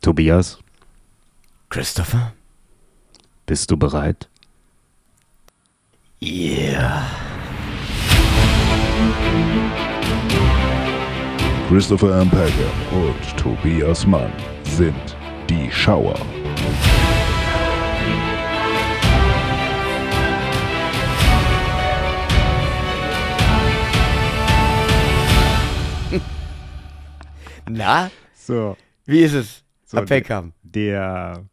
Tobias, Christopher? bist du bereit? Yeah. Christopher Ampelke und Tobias Mann sind die Schauer. Na, So, wie ist es? So, am Peckham? der,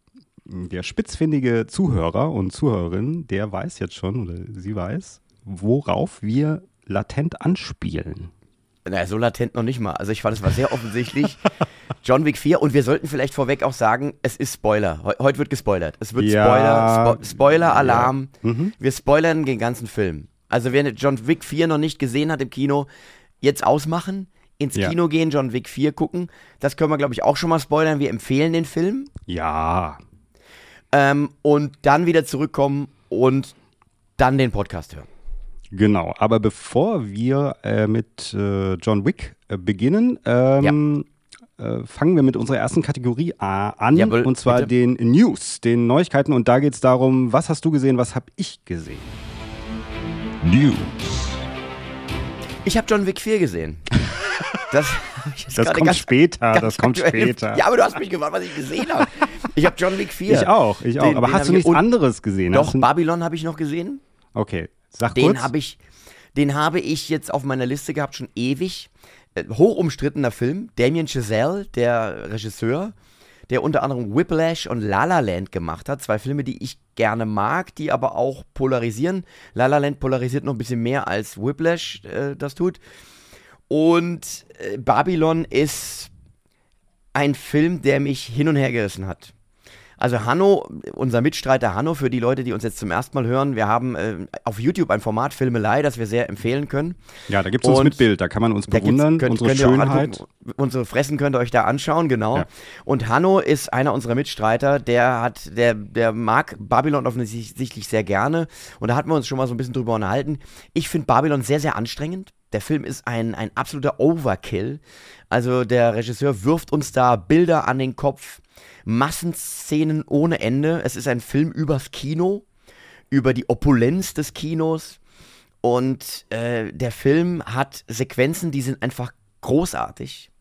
der spitzfindige Zuhörer und Zuhörerin, der weiß jetzt schon, oder sie weiß, worauf wir latent anspielen. Na, so latent noch nicht mal. Also ich fand, es war sehr offensichtlich. John Wick 4 und wir sollten vielleicht vorweg auch sagen, es ist Spoiler. Heu- Heute wird gespoilert. Es wird Ja. Spoiler, Spo Spoiler-Alarm. Mhm. Wir spoilern den ganzen Film. Also wer John Wick 4 noch nicht gesehen hat im Kino, jetzt ausmachen, ins Ja. Kino gehen, John Wick 4 gucken. Das können wir, glaube ich, auch schon mal spoilern. Wir empfehlen den Film. Ja, Ähm, und dann wieder zurückkommen und dann den Podcast hören. genau. Aber bevor wir äh, mit äh, John Wick äh, beginnen, ähm, äh, fangen wir mit unserer ersten Kategorie äh, an. Jawohl, und zwar bitte. den News, den Neuigkeiten. Und da geht es darum, was hast du gesehen, was habe ich gesehen? News. Ich habe John Wick 4 gesehen. Das, hab Das kommt später, das kommt später. Ja, aber du hast mich gefragt, was ich gesehen habe. Ich habe John Wick 4. Ich auch, ich auch. Den- Aber den hast hab du ich- nichts anderes gesehen? Doch, Babylon habe ich noch gesehen. okay, sag Den kurz. habe ich, den habe ich jetzt auf meiner Liste gehabt, schon ewig. Äh, hoch umstrittener Film. Damien Chazelle, der Regisseur, der unter anderem Whiplash und La La Land gemacht hat. Zwei Filme, die ich gerne mag, die aber auch polarisieren. La La Land polarisiert noch ein bisschen mehr als Whiplash äh, das tut. Und äh, Babylon ist ein Film, der mich hin und her gerissen hat. Also Hanno, unser Mitstreiter Hanno, für die Leute, die uns jetzt zum ersten Mal hören, wir haben äh, auf YouTube ein Format Filmelei, das wir sehr empfehlen können. ja, da gibt es uns mit Bild, da kann man uns bewundern, könnt- unsere Schönheit. Unsere Fressen könnt ihr euch da anschauen, genau. Ja. Und Hanno ist einer unserer Mitstreiter, der hat, der, der mag Babylon offensichtlich sehr gerne. Und da hatten wir uns schon mal so ein bisschen drüber unterhalten. Ich finde Babylon sehr, sehr anstrengend. Der Film ist ein, ein absoluter Overkill. Also der Regisseur wirft uns da Bilder an den Kopf, Massenszenen ohne Ende. Es ist ein Film übers Kino, über die Opulenz des Kinos. Und äh, der Film hat Sequenzen, die sind einfach großartig.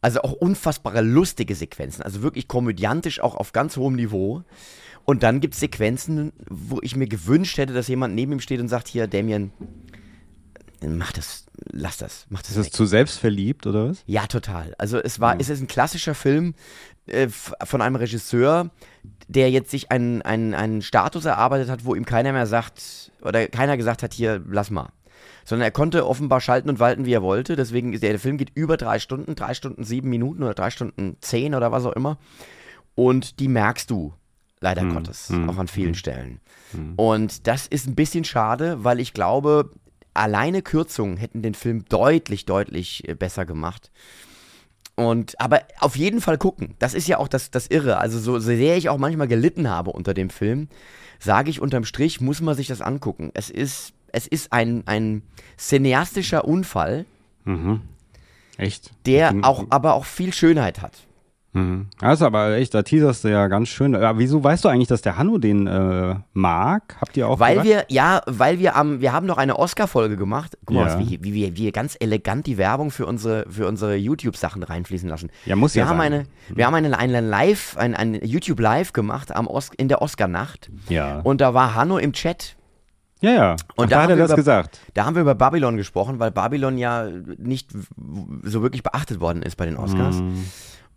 Also auch unfassbare lustige Sequenzen, also wirklich komödiantisch auch auf ganz hohem Niveau. Und dann gibt es Sequenzen, wo ich mir gewünscht hätte, dass jemand neben ihm steht und sagt, hier, Damien, mach das, lass das, mach das Ist es weg. zu selbstverliebt oder was? Ja, total. Also es war, es ist ein klassischer Film äh, von einem Regisseur, der jetzt sich einen, einen, einen Status erarbeitet hat, wo ihm keiner mehr sagt, oder keiner gesagt hat, hier, lass mal. Sondern er konnte offenbar schalten und walten, wie er wollte. Deswegen der, der Film geht über drei Stunden, drei Stunden sieben Minuten oder drei Stunden zehn oder was auch immer. Und die merkst du, leider Gottes, auch an vielen Stellen. Und das ist ein bisschen schade, weil ich glaube, alleine Kürzungen hätten den Film deutlich, deutlich äh, besser gemacht. Und, aber auf jeden Fall gucken. Das ist ja auch das, das Irre. Also, so sehr ich auch manchmal gelitten habe unter dem Film, sage ich unterm Strich, muss man sich das angucken. Es ist, es ist ein, ein cineastischer Unfall, Echt? der auch, aber auch viel Schönheit hat. Mhm. Das ist aber echt, da teaserst du ja ganz schön. Ja, wieso weißt du eigentlich, dass der Hanno den äh, mag? Habt ihr auch Weil gesagt? wir, ja, weil wir am, wir haben noch eine Oscar-Folge gemacht. Guck mal, Ja. was, wie, wie, wir, ganz elegant die Werbung für unsere, für unsere YouTube-Sachen reinfließen lassen. Ja, muss wir ja haben sein. eine, Wir haben eine, eine Live, ein, ein YouTube Live gemacht am Os in der Oscar-Nacht. Ja. Und da war Hanno im Chat. ja, ja. Und Ach, da hat haben er wir das über- gesagt. Da haben wir über Babylon gesprochen, weil Babylon ja nicht so wirklich beachtet worden ist bei den Oscars. Mhm.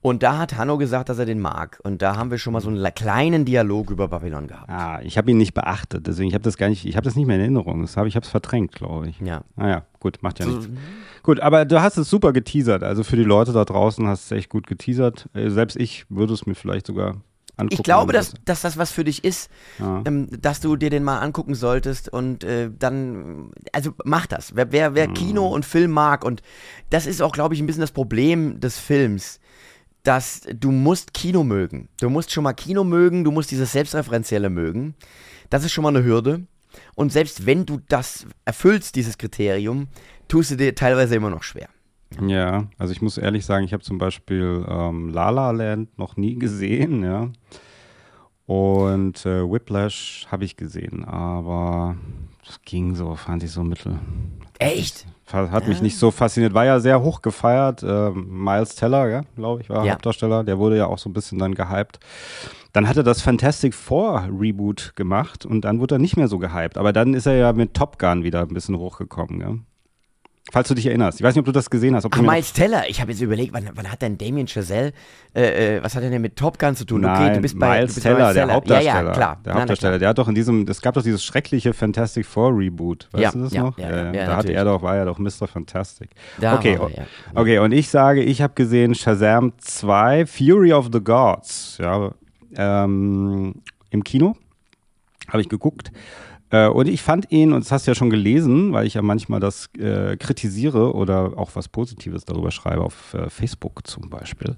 Und da hat Hanno gesagt, dass er den mag. Und da haben wir schon mal so einen le- kleinen Dialog über Babylon gehabt. Ah, ich habe ihn nicht beachtet, deswegen ich habe das gar nicht, ich habe das nicht mehr in Erinnerung. Das habe ich habe es verdrängt, glaube ich. Ja. Naja, gut, macht ja nichts. Gut, aber du hast es super geteasert. Also für die Leute da draußen hast du es echt gut geteasert. Äh, Selbst ich würde es mir vielleicht sogar angucken. Ich glaube, dass, dass das was für dich ist, Ja. ähm, dass du dir den mal angucken solltest und äh, dann, also mach das. Wer, wer, Mhm. wer Kino und Film mag und das ist auch, glaube ich, ein bisschen das Problem des Films, dass du musst Kino mögen. Du musst schon mal Kino mögen, du musst dieses Selbstreferenzielle mögen. Das ist schon mal eine Hürde. Und selbst wenn du das erfüllst, dieses Kriterium, tust du dir teilweise immer noch schwer. Ja, also ich muss ehrlich sagen, ich habe zum Beispiel ähm, La La Land noch nie gesehen, ja. Und äh, Whiplash habe ich gesehen, aber das ging so, fand ich so mittel. Echt? Hat mich nicht so fasziniert. War ja sehr hoch gefeiert. Ähm, Miles Teller, ja, glaube ich, war Ja. Hauptdarsteller. Der wurde ja auch so ein bisschen dann gehypt. Dann hat er das Fantastic Four Reboot gemacht und dann wurde er nicht mehr so gehypt. Aber dann ist er ja mit Top Gun wieder ein bisschen hochgekommen, ja. Falls du dich erinnerst. Ich weiß nicht, ob du das gesehen hast. Ach, Miles Teller. Ich habe jetzt überlegt, wann, wann hat denn Damien Chazelle, äh, äh, was hat er denn mit Top Gun zu tun? Nein, okay, du bist bei, Miles du bist Teller, Miles der Hauptdarsteller. Ja, ja, klar. Der Hauptdarsteller, der hat doch in diesem, es gab doch dieses schreckliche Fantastic Four Reboot. Weißt Ja, du das ja, noch? ja, ja, ja, da hatte er doch, war ja doch Mr. Fantastic. Da okay, er, okay, und ich sage, ich habe gesehen Shazam 2, Fury of the Gods, ja, ähm, im Kino. Habe ich geguckt. Äh, Und ich fand ihn, und das hast du ja schon gelesen, weil ich ja manchmal das äh, kritisiere oder auch was Positives darüber schreibe, auf äh, Facebook zum Beispiel.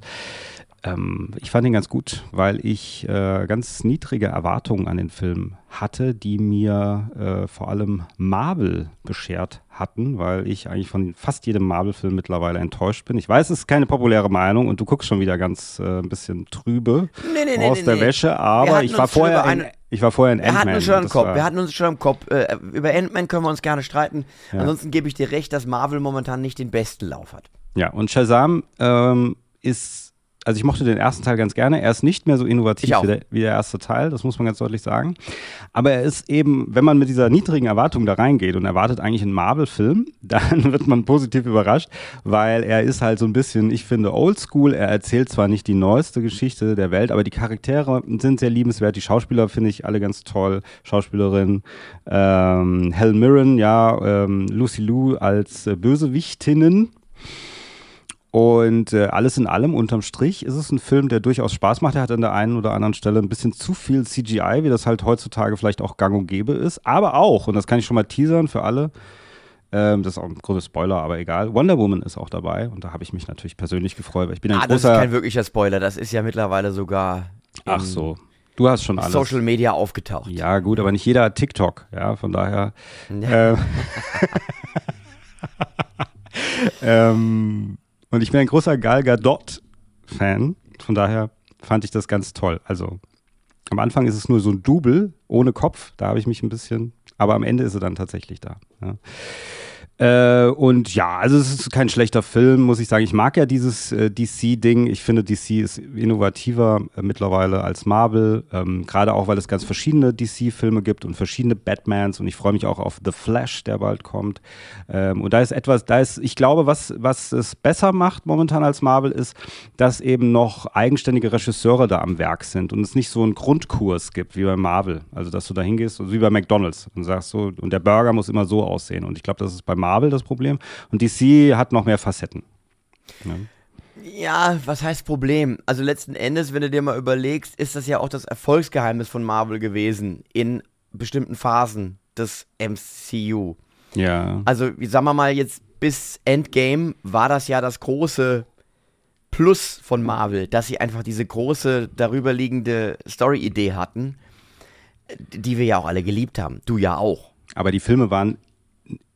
Ähm, ich fand ihn ganz gut, weil ich äh, ganz niedrige Erwartungen an den Film hatte, die mir äh, vor allem Marvel beschert hatten, weil ich eigentlich von fast jedem Marvel-Film mittlerweile enttäuscht bin. Ich weiß, es ist keine populäre Meinung und du guckst schon wieder ganz äh, ein bisschen trübe Nee, nee, aus nee, der. Wäsche, aber ich war vorher über in, eine- ich war vorher in Wir hatten Ant-Man. uns schon im Kopf. Wir hatten uns schon im Kopf. Äh, über Ant-Man können wir uns gerne streiten. Ja. Ansonsten gebe ich dir recht, dass Marvel momentan nicht den besten Lauf hat. Ja, und Shazam ähm, ist, also ich mochte den ersten Teil ganz gerne. Er ist nicht mehr so innovativ wie der, wie der erste Teil, das muss man ganz deutlich sagen. Aber er ist eben, wenn man mit dieser niedrigen Erwartung da reingeht und erwartet eigentlich einen Marvel-Film, dann wird man positiv überrascht, weil er ist halt so ein bisschen, ich finde, oldschool. Er erzählt zwar nicht die neueste Geschichte der Welt, aber die Charaktere sind sehr liebenswert. Die Schauspieler finde ich alle ganz toll. Schauspielerin ähm, Helen Mirren, ja, ähm, Lucy Liu als äh, Bösewichtinnen. Und äh, alles in allem, unterm Strich, ist es ein Film, der durchaus Spaß macht. Er hat an der einen oder anderen Stelle ein bisschen zu viel CGI, wie das halt heutzutage vielleicht auch gang und gäbe ist. Aber auch, und das kann ich schon mal teasern für alle, ähm, das ist auch ein großer Spoiler, aber egal. Wonder Woman ist auch dabei und da habe ich mich natürlich persönlich gefreut, weil ich bin ein Ah, das ist großer. kein wirklicher Spoiler. Das ist ja mittlerweile sogar Ach so, du hast schon alles. Social Media aufgetaucht. Ja, gut, aber nicht jeder hat TikTok, ja, von daher. Ähm, ähm, und ich bin ein großer Gal Gadot-Fan, von daher fand ich das ganz toll. Also am Anfang ist es nur so ein Double ohne Kopf, da habe ich mich ein bisschen, aber am Ende ist sie dann tatsächlich da. Ja. Äh, und ja, also es ist kein schlechter Film, muss ich sagen. Ich mag ja dieses äh, DC-Ding. Ich finde, DC ist innovativer äh, mittlerweile als Marvel. Ähm, Gerade auch, weil es ganz verschiedene DC-Filme gibt und verschiedene Batmans. Und ich freue mich auch auf The Flash, der bald kommt. Ähm, und da ist etwas, da ist, ich glaube, was, was es besser macht momentan als Marvel ist, dass eben noch eigenständige Regisseure da am Werk sind und es nicht so einen Grundkurs gibt wie bei Marvel. Also, dass du da hingehst, also wie bei McDonalds und sagst so, und der Burger muss immer so aussehen. Und ich glaube, das ist bei Marvel das Problem. Und DC hat noch mehr Facetten. Ja, was heißt Problem? Also letzten Endes, wenn du dir mal überlegst, ist das ja auch das Erfolgsgeheimnis von Marvel gewesen in bestimmten Phasen des MCU. Ja. Also, sagen wir mal jetzt bis Endgame war das ja das große Plus von Marvel, dass sie einfach diese große darüberliegende Story-Idee hatten, die wir ja auch alle geliebt haben. Du ja auch. Aber die Filme waren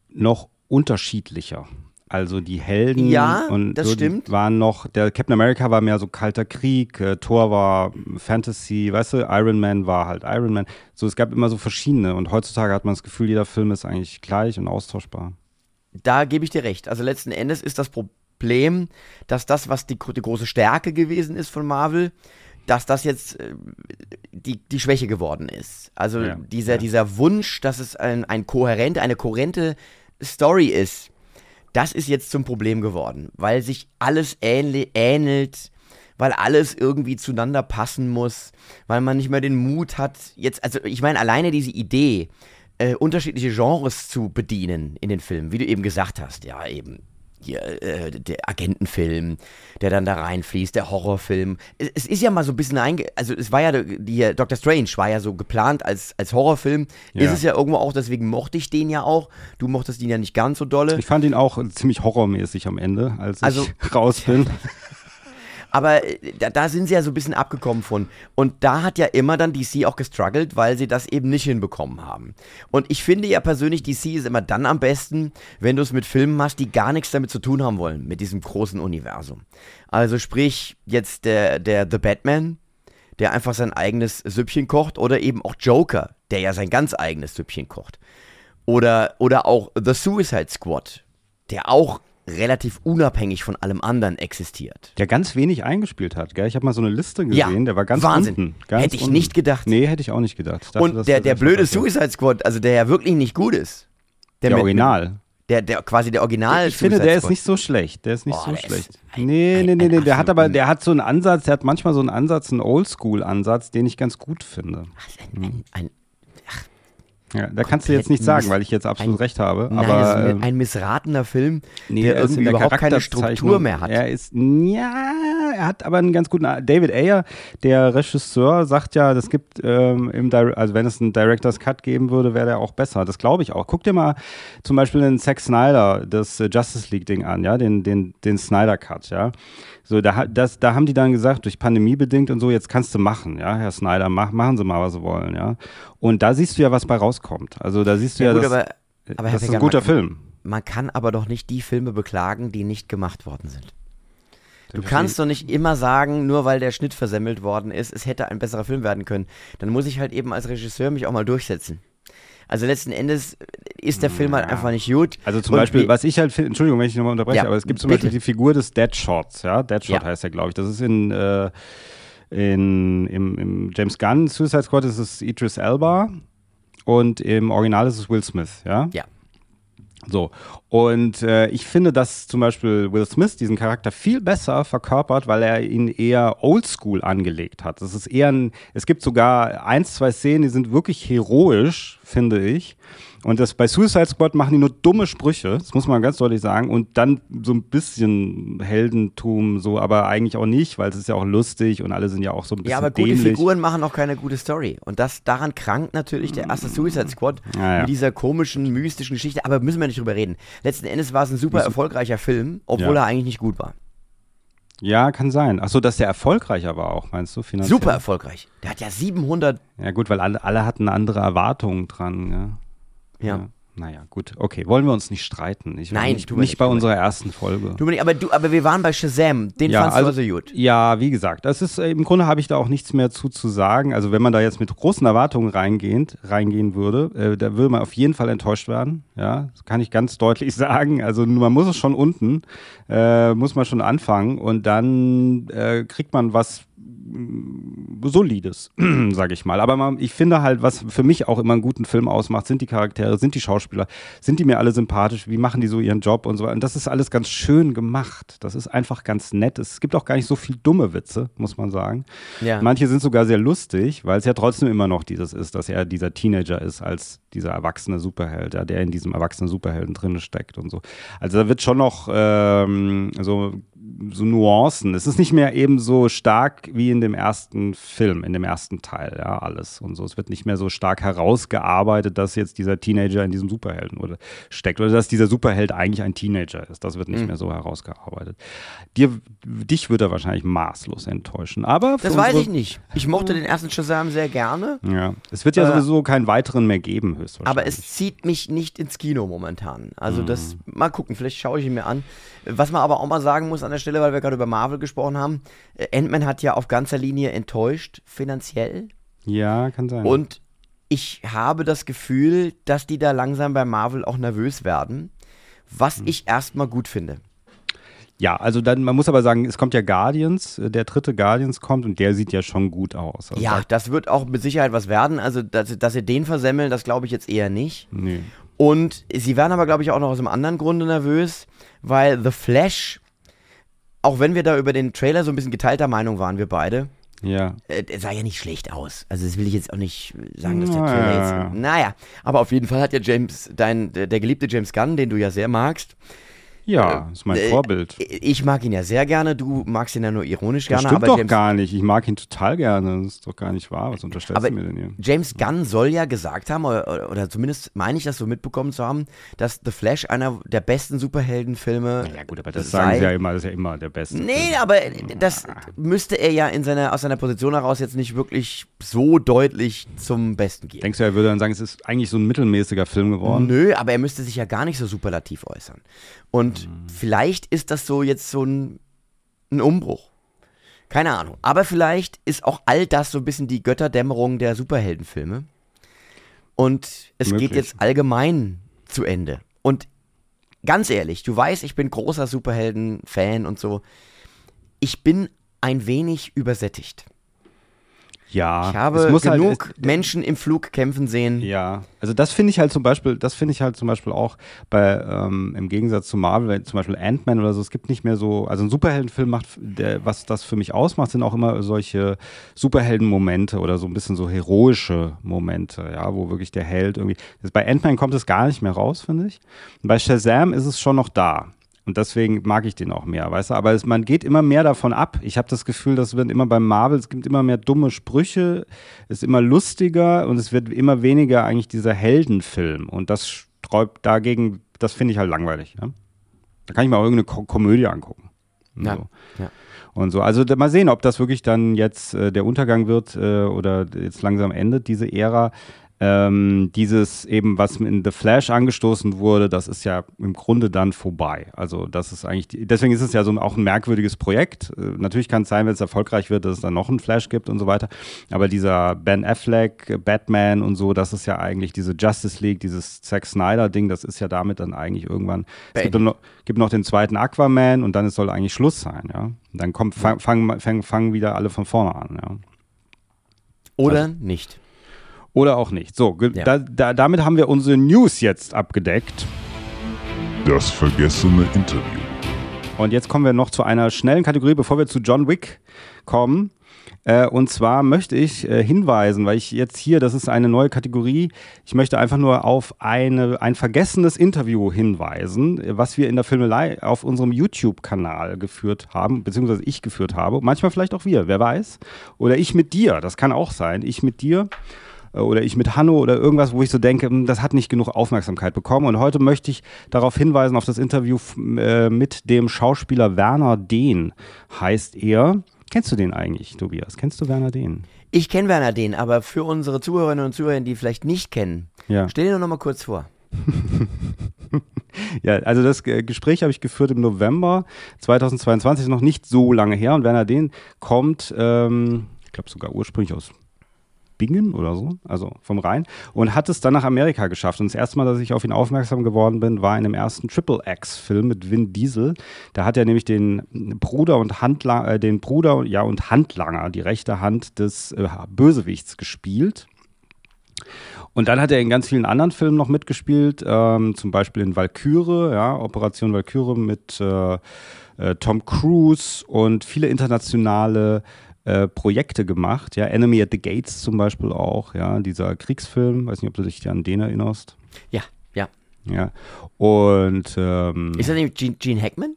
noch unterschiedlicher. Also die Helden Ja, und das so, stimmt. waren noch, der Captain America war mehr so kalter Krieg, äh, Thor war Fantasy, weißt du, Iron Man war halt Iron Man. So, es gab immer so verschiedene und heutzutage hat man das Gefühl, jeder Film ist eigentlich gleich und austauschbar. Da gebe ich dir recht. Also letzten Endes ist das Problem, dass das, was die, die große Stärke gewesen ist von Marvel, dass das jetzt äh, die, die Schwäche geworden ist. Also Ja, dieser, ja. dieser Wunsch, dass es ein, ein kohärente, eine kohärente Story ist, das ist jetzt zum Problem geworden, weil sich alles ähnelt, weil alles irgendwie zueinander passen muss, weil man nicht mehr den Mut hat, jetzt, also ich meine, alleine diese Idee, äh, unterschiedliche Genres zu bedienen in den Filmen, wie du eben gesagt hast, ja, eben hier äh, der Agentenfilm, der dann da reinfließt, der Horrorfilm. Es, es ist ja mal so ein bisschen einge... Also es war ja, die, Doctor Strange war ja so geplant als, als Horrorfilm. Ja. Ist es ja irgendwo auch, deswegen mochte ich den ja auch. Du mochtest ihn ja nicht ganz so dolle. Ich fand ihn auch ziemlich horrormäßig am Ende, als Also- ich raus bin. Aber äh, da, da sind sie ja so ein bisschen abgekommen von. Und da hat ja immer dann DC auch gestruggelt, weil sie das eben nicht hinbekommen haben. Und ich finde ja persönlich, DC ist immer dann am besten, wenn du es mit Filmen hast, die gar nichts damit zu tun haben wollen, mit diesem großen Universum. Also sprich, jetzt der, der The Batman, der einfach sein eigenes Süppchen kocht, oder eben auch Joker, der ja sein ganz eigenes Süppchen kocht. Oder, oder auch The Suicide Squad, der auch relativ unabhängig von allem anderen existiert. Der ganz wenig eingespielt hat, gell? Ich habe mal so eine Liste Ja, gesehen, der war ganz Wahnsinn. unten. Ganz Hätte ich unten. nicht gedacht. Nee, hätte ich auch nicht gedacht. Dachte, Und der, der blöde Suicide Squad, also der ja wirklich nicht gut ist. Der mit- Original. Der, der quasi der Original ich finde, der ist nicht so schlecht. Der ist nicht Oh, so der schlecht. ein- nee, ein- nee, nee, nee. Der hat aber, der hat so einen Ansatz, der hat manchmal so einen Ansatz, einen Oldschool-Ansatz, den ich ganz gut finde. ein, ein, ein, Ja, da kannst du jetzt nicht sagen, weil ich jetzt absolut ein- recht habe. nein, aber ist ähm, ein missratener Film, Nee, der er irgendwie der überhaupt keine Struktur mehr hat. Er ist, ja, er hat aber einen ganz guten. David Ayer, der Regisseur, sagt ja, das gibt ähm, im, also wenn es einen Director's Cut geben würde, wäre der auch besser. Das glaube ich auch. Guck dir mal zum Beispiel den Zack Snyder, das äh, Justice League Ding an, ja, den, den, den Snyder Cut, ja. So, da, das, da haben die dann gesagt, durch Pandemie bedingt und so, jetzt kannst du machen, ja, Herr Snyder, mach, machen Sie mal, was Sie wollen, ja. Und da siehst du ja, was bei rauskommt. Also da siehst du ja, Ja, gut, dass, aber, aber Herr das ist ein guter man, Film. man kann aber doch nicht die Filme beklagen, die nicht gemacht worden sind. Du kannst doch nicht immer sagen, nur weil der Schnitt versemmelt worden ist, es hätte ein besserer Film werden können. Dann muss ich halt eben als Regisseur mich auch mal durchsetzen. Also letzten Endes ist der Film halt einfach nicht gut. Also zum Und Beispiel, was ich halt finde, Entschuldigung, wenn ich nochmal unterbreche, Ja, aber es gibt zum bitte. Beispiel die Figur des Deadshots, ja, Deadshot Ja. heißt er, glaube ich. Das ist in, äh, in im, im James Gunn Suicide Squad ist es Idris Elba und im Original ist es Will Smith, ja. Ja. So. Und äh, ich finde, dass zum Beispiel Will Smith diesen Charakter viel besser verkörpert, weil er ihn eher oldschool angelegt hat. Das ist eher ein, es gibt sogar eins, zwei Szenen, die sind wirklich heroisch, finde ich. Und das bei Suicide Squad machen die nur dumme Sprüche, das muss man ganz deutlich sagen. Und dann so ein bisschen Heldentum, so, aber eigentlich auch nicht, weil es ist ja auch lustig und alle sind ja auch so ein bisschen Ja, aber gute dämlich. Figuren machen auch keine gute Story. Und das daran krankt natürlich der erste Suicide Squad Ja, ja. mit dieser komischen, mystischen Geschichte. Aber müssen wir nicht drüber reden. Letzten Endes war es ein super erfolgreicher Film, obwohl Ja. er eigentlich nicht gut war. Ja, kann sein. Achso, dass der erfolgreicher war auch, meinst du? Finanziell? Super erfolgreich. Der hat ja 700. Ja, gut, weil alle, alle hatten andere Erwartungen dran. Ja. Ja. Naja, gut. Okay, wollen wir uns nicht streiten? Ich, Nein, nicht, nicht nicht, bei unserer ersten Folge. Du, aber, du, aber wir waren bei Shazam. Den Ja, fandst also- du also gut. Ja, wie gesagt, das ist äh, im Grunde habe ich da auch nichts mehr zu zu sagen. Also wenn man da jetzt mit großen Erwartungen reingehend, reingehen würde, äh, da würde man auf jeden Fall enttäuscht werden. Ja, das kann ich ganz deutlich sagen. Also man muss es schon unten, äh, muss man schon anfangen und dann äh, kriegt man was Solides, sage ich mal. Aber man, ich finde halt, was für mich auch immer einen guten Film ausmacht, sind die Charaktere, sind die Schauspieler, sind die mir alle sympathisch, wie machen die so ihren Job und so weiter. Und das ist alles ganz schön gemacht. Das ist einfach ganz nett. Es gibt auch gar nicht so viel dumme Witze, muss man sagen. Ja. Manche sind sogar sehr lustig, weil es ja trotzdem immer noch dieses ist, dass er dieser Teenager ist als dieser erwachsene Superheld, ja, der in diesem erwachsenen Superhelden drin steckt und so. Also da wird schon noch ähm, so, so Nuancen. Es ist nicht mehr eben so stark wie in dem ersten Film, in dem ersten Teil, ja, alles und so. Es wird nicht mehr so stark herausgearbeitet, dass jetzt dieser Teenager in diesem Superhelden oder steckt oder dass dieser Superheld eigentlich ein Teenager ist. Das wird nicht mehr so herausgearbeitet. Dir, dich wird er wahrscheinlich maßlos enttäuschen. Aber Das weiß ich nicht. Ich mochte den ersten Shazam sehr gerne. ja, es wird ja Äh, sowieso keinen weiteren mehr geben, höchstwahrscheinlich. Aber es zieht mich nicht ins Kino momentan. Also das, Mhm. mal gucken, vielleicht schaue ich ihn mir an. Was man aber auch mal sagen muss an der Stelle, weil wir gerade über Marvel gesprochen haben, äh, Ant-Man hat ja auf ganzer Linie enttäuscht, finanziell. Ja, kann sein. Und ich habe das Gefühl, dass die da langsam bei Marvel auch nervös werden, was ich erstmal gut finde. ja, also dann, man muss aber sagen, es kommt ja Guardians, äh, der dritte Guardians kommt und der sieht ja schon gut aus. Also Ja, da- das wird auch mit Sicherheit was werden. Also, dass, dass sie den versemmeln, das glaube ich jetzt eher nicht. Nee. Und sie werden aber, glaube ich, auch noch aus einem anderen Grunde nervös, weil The Flash, auch wenn wir da über den Trailer so ein bisschen geteilter Meinung waren, wir beide, Ja. äh, der sah ja nicht schlecht aus. Also das will ich jetzt auch nicht sagen, dass der Naja. Trailer jetzt... Naja, aber auf jeden Fall hat ja James, dein, der, der geliebte James Gunn, den du ja sehr magst, Ja, Äh, ist mein äh, Vorbild. Ich mag ihn ja sehr gerne, du magst ihn ja nur ironisch Das gerne, stimmt aber doch James, gar nicht. Ich mag ihn total gerne. Das ist doch gar nicht wahr. Was unterstellst Aber du mir denn hier? James Gunn soll ja gesagt haben, oder, oder, zumindest meine ich das so mitbekommen zu haben, dass The Flash einer der besten Superheldenfilme Ja gut, aber das sei. sagen sie ja immer, das ist ja immer der Beste. Nee, aber das müsste er ja in seiner, aus seiner Position heraus jetzt nicht wirklich so deutlich zum Besten geben. Denkst du, er würde dann sagen, es ist eigentlich so ein mittelmäßiger Film geworden? Nö, aber er müsste sich ja gar nicht so superlativ äußern. Und Mhm. vielleicht ist das so jetzt so ein, ein Umbruch. Keine Ahnung. Aber vielleicht ist auch all das so ein bisschen die Götterdämmerung der Superheldenfilme. Und es Möglich. geht jetzt allgemein zu Ende. Und ganz ehrlich, du weißt, ich bin großer Superhelden-Fan und so. Ich bin ein wenig übersättigt. Ja. Ich habe es muss halt- genug es- Menschen im Flug kämpfen sehen. Ja, also das finde ich halt zum Beispiel, das finde ich halt zum Beispiel auch bei, ähm, im Gegensatz zu Marvel, wenn zum Beispiel Ant-Man oder so, es gibt nicht mehr so, also ein Superheldenfilm macht, der, was das für mich ausmacht, sind auch immer solche Superheldenmomente oder so ein bisschen so heroische Momente, ja, wo wirklich der Held irgendwie, das, bei Ant-Man kommt es gar nicht mehr raus, finde ich. Und bei Shazam ist es schon noch da. Und deswegen mag ich den auch mehr, weißt du? Aber es, man geht immer mehr davon ab. Ich habe das Gefühl, das wird immer beim Marvel, es gibt immer mehr dumme Sprüche, es ist immer lustiger und es wird immer weniger eigentlich dieser Heldenfilm. Und das sträubt dagegen, das finde ich halt langweilig. Ja? Da kann ich mir auch irgendeine Ko Komödie angucken. Und Ja, so. ja. Und so. Also mal sehen, ob das wirklich dann jetzt äh, der Untergang wird äh, oder jetzt langsam endet, diese Ära. Ähm, dieses eben, was in The Flash angestoßen wurde, das ist ja im Grunde dann vorbei. Also das ist eigentlich, die, deswegen ist es ja so auch ein merkwürdiges Projekt. Äh, natürlich kann es sein, wenn es erfolgreich wird, dass es dann noch einen Flash gibt und so weiter. Aber dieser Ben Affleck, Batman und so, das ist ja eigentlich diese Justice League, dieses Zack Snyder-Ding, das ist ja damit dann eigentlich irgendwann. Es gibt noch, gibt noch den zweiten Aquaman und dann es soll eigentlich Schluss sein, ja. Und dann kommt, fang, fangen fang, fang wieder alle von vorne an, ja. Oder Also nicht. Oder auch nicht. So, Ja. da, da, damit haben wir unsere News jetzt abgedeckt. Das vergessene Interview. Und jetzt kommen wir noch zu einer schnellen Kategorie, bevor wir zu John Wick kommen. Äh, und zwar möchte ich äh, hinweisen, weil ich jetzt hier, das ist eine neue Kategorie, ich möchte einfach nur auf eine, ein vergessenes Interview hinweisen, was wir in der Filmelei auf unserem YouTube-Kanal geführt haben, beziehungsweise ich geführt habe. Manchmal vielleicht auch wir, wer weiß. Oder ich mit dir, das kann auch sein. Ich mit dir oder ich mit Hanno oder irgendwas, wo ich so denke, hm, das hat nicht genug Aufmerksamkeit bekommen. Und heute möchte ich darauf hinweisen, auf das Interview äh, mit dem Schauspieler Werner Dehn, heißt er. Kennst du den eigentlich, Tobias? Kennst du Werner Dehn? Ich kenne Werner den, aber für unsere Zuhörerinnen und Zuhörer, die vielleicht nicht kennen, Ja. stell dir doch noch mal kurz vor. Ja, also das äh, Gespräch habe ich geführt im November 2022, ist noch nicht so lange her. Und Werner Dehn kommt, ähm, ich glaube sogar ursprünglich aus Bingen oder so, also vom Rhein, und hat es dann nach Amerika geschafft. Und das erste Mal, dass ich auf ihn aufmerksam geworden bin, war in dem ersten Triple X-Film mit Vin Diesel. Da hat er nämlich den Bruder und Handlanger, äh, den Bruder ja, und Handlanger, die rechte Hand des äh, Bösewichts gespielt. Und dann hat er in ganz vielen anderen Filmen noch mitgespielt, ähm, zum Beispiel in Valkyrie, ja, Operation Valkyrie mit äh, äh, Tom Cruise und viele internationale äh, Projekte gemacht, ja, Enemy at the Gates zum Beispiel auch, ja, dieser Kriegsfilm, weiß nicht, ob du dich an den erinnerst, Ja, ja. ja, und ähm, Ist das nicht Gene, Gene Hackman?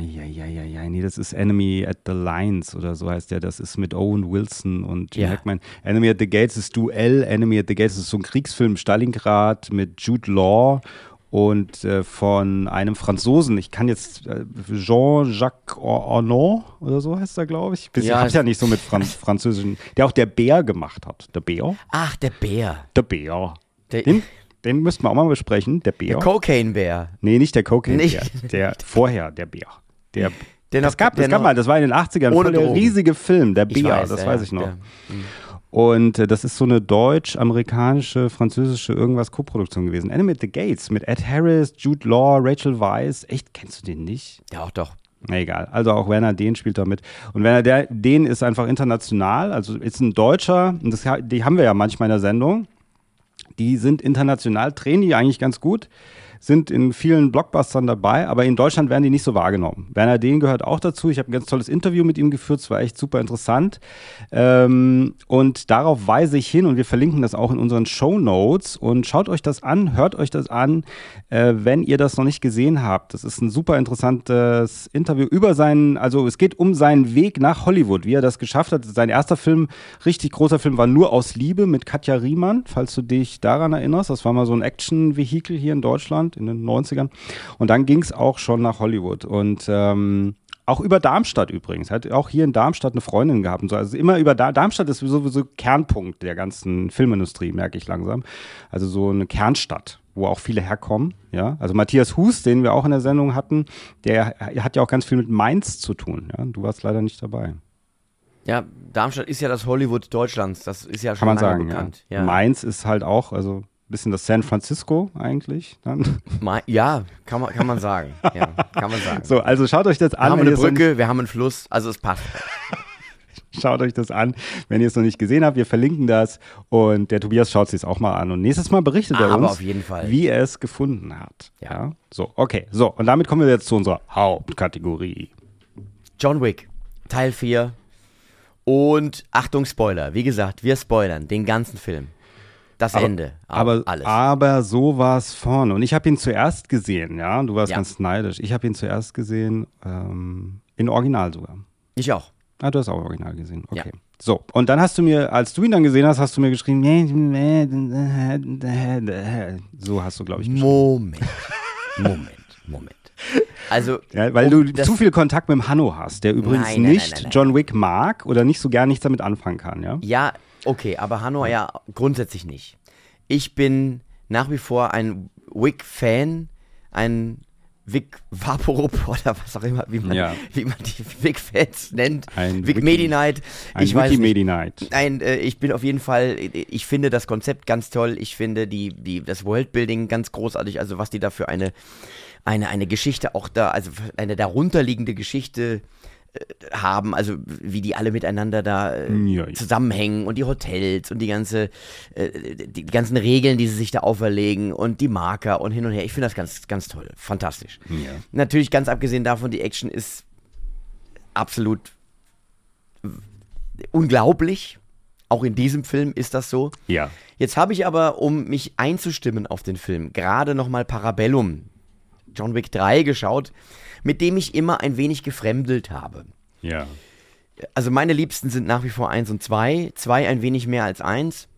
ja, ja, ja, ja, nee, das ist Enemy at the Lines oder so heißt der. Das ist mit Owen Wilson und Gene Ja. Hackman. Enemy at the Gates ist Duell. Enemy at the Gates ist so ein Kriegsfilm Stalingrad mit Jude Law und äh, von einem Franzosen. Ich kann jetzt äh, Jean-Jacques Arnaud oder so heißt er, glaube ich. Bisschen, Ja, ich hab's ja nicht so mit Franz französischen. Der auch der Bär gemacht hat. Der Bär. Ach, der Bär. Der Bär. Der, Den, den müssten wir auch mal besprechen. Der Bär. der Cocaine-Bär. Nee, nicht der Cocaine Nicht- Bär. Der vorher, der Bär. Der, Der das noch- gab, der das gab noch- mal, das war in den 80ern, Ohne voll der riesige Film, der Bär, weiß, das ja, weiß ich noch. ja. Und äh, das ist so eine deutsch-amerikanische, französische irgendwas Co-Produktion gewesen. Enemy at the Gates mit Ed Harris, Jude Law, Rachel Weisz. Echt, kennst du den nicht? Ja, auch doch. Na egal. Also auch Werner Dehn spielt da mit. Und Werner Dehn ist einfach international, also ist ein Deutscher, und das, die haben wir ja manchmal in der Sendung. Die sind international, trainen die eigentlich ganz gut. Sind in vielen Blockbustern dabei, aber in Deutschland werden die nicht so wahrgenommen. Werner Dehn gehört auch dazu. Ich habe ein ganz tolles Interview mit ihm geführt, es war echt super interessant. Ähm, und darauf weise ich hin und wir verlinken das auch in unseren Show Notes. Und schaut euch das an, hört euch das an, äh, wenn ihr das noch nicht gesehen habt. Das ist ein super interessantes Interview über seinen, also es geht um seinen Weg nach Hollywood, wie er das geschafft hat. Sein erster Film, richtig großer Film, war nur aus Liebe mit Katja Riemann, falls du dich daran erinnerst. Das war mal so ein Action-Vehikel hier in Deutschland in den 90ern. Und dann ging es auch schon nach Hollywood. Und ähm, auch über Darmstadt übrigens. Hat auch hier in Darmstadt eine Freundin gehabt und so. Also immer über da Darmstadt ist sowieso Kernpunkt der ganzen Filmindustrie, merke ich langsam. Also so eine Kernstadt, wo auch viele herkommen. Ja, also Matthias Hus, den wir auch in der Sendung hatten, der hat ja auch ganz viel mit Mainz zu tun. Ja, du warst leider nicht dabei. Ja, Darmstadt ist ja das Hollywood Deutschlands. Das ist ja schon Kann man sagen, bekannt. Ja. Mainz ist halt auch, also bisschen das San Francisco eigentlich dann. Ja, kann man, kann man sagen. Ja, kann man sagen. So, also schaut euch das an. Wir haben eine Brücke, wir haben einen Fluss, also es passt. Schaut euch das an, wenn ihr es noch nicht gesehen habt. Wir verlinken das und der Tobias schaut sich es auch mal an. Und nächstes Mal berichtet er Aber uns, wie er es gefunden hat. Ja. ja. So, okay. So, und damit kommen wir jetzt zu unserer Hauptkategorie. John Wick, Teil 4. Und Achtung, Spoiler. Wie gesagt, wir spoilern den ganzen Film. Das aber, Ende. Aber, alles. aber sowas von. Und ich habe ihn zuerst gesehen, ja. Du warst Ja. ganz neidisch. Ich habe ihn zuerst gesehen, ähm, in Original sogar. Ich auch. Ah, du hast auch Original gesehen. Okay. Ja. So, und dann hast du mir, als du ihn dann gesehen hast, hast du mir geschrieben, so hast du, glaube ich, geschrieben. Moment. Moment. Moment. Also, Ja, weil um du zu viel Kontakt mit dem Hanno hast, der übrigens Nein, nein, nicht nein. John Wick mag oder nicht so gern nichts damit anfangen kann, ja? Ja, okay, aber Hanno ja grundsätzlich nicht. Ich bin nach wie vor ein Wick-Fan, ein Vic Vaporub oder was auch immer, wie man, Ja. wie man die Vic-Fans nennt. Ein Vic Wiki- Medi-Night. Ein Ich weiß nicht. Wikimedi-Night. Nein, äh, ich bin auf jeden Fall, ich finde das Konzept ganz toll. Ich finde die, die, das Worldbuilding ganz großartig. Also was die da für eine, eine, eine Geschichte auch da, also eine darunterliegende Geschichte haben, also wie die alle miteinander da äh, Ja, ja. zusammenhängen und die Hotels und die ganze, äh, die, die ganzen Regeln, die sie sich da auferlegen und die Marker und hin und her. Ich finde das ganz, ganz toll, fantastisch. Ja. Natürlich ganz abgesehen davon, die Action ist absolut unglaublich. Auch in diesem Film ist das so. Ja. Jetzt habe ich aber, um mich einzustimmen auf den Film, gerade nochmal Parabellum, John Wick 3 geschaut, mit dem ich immer ein wenig gefremdelt habe. Ja. Also meine Liebsten sind nach wie vor 1 und 2, 2 ein wenig mehr als 1.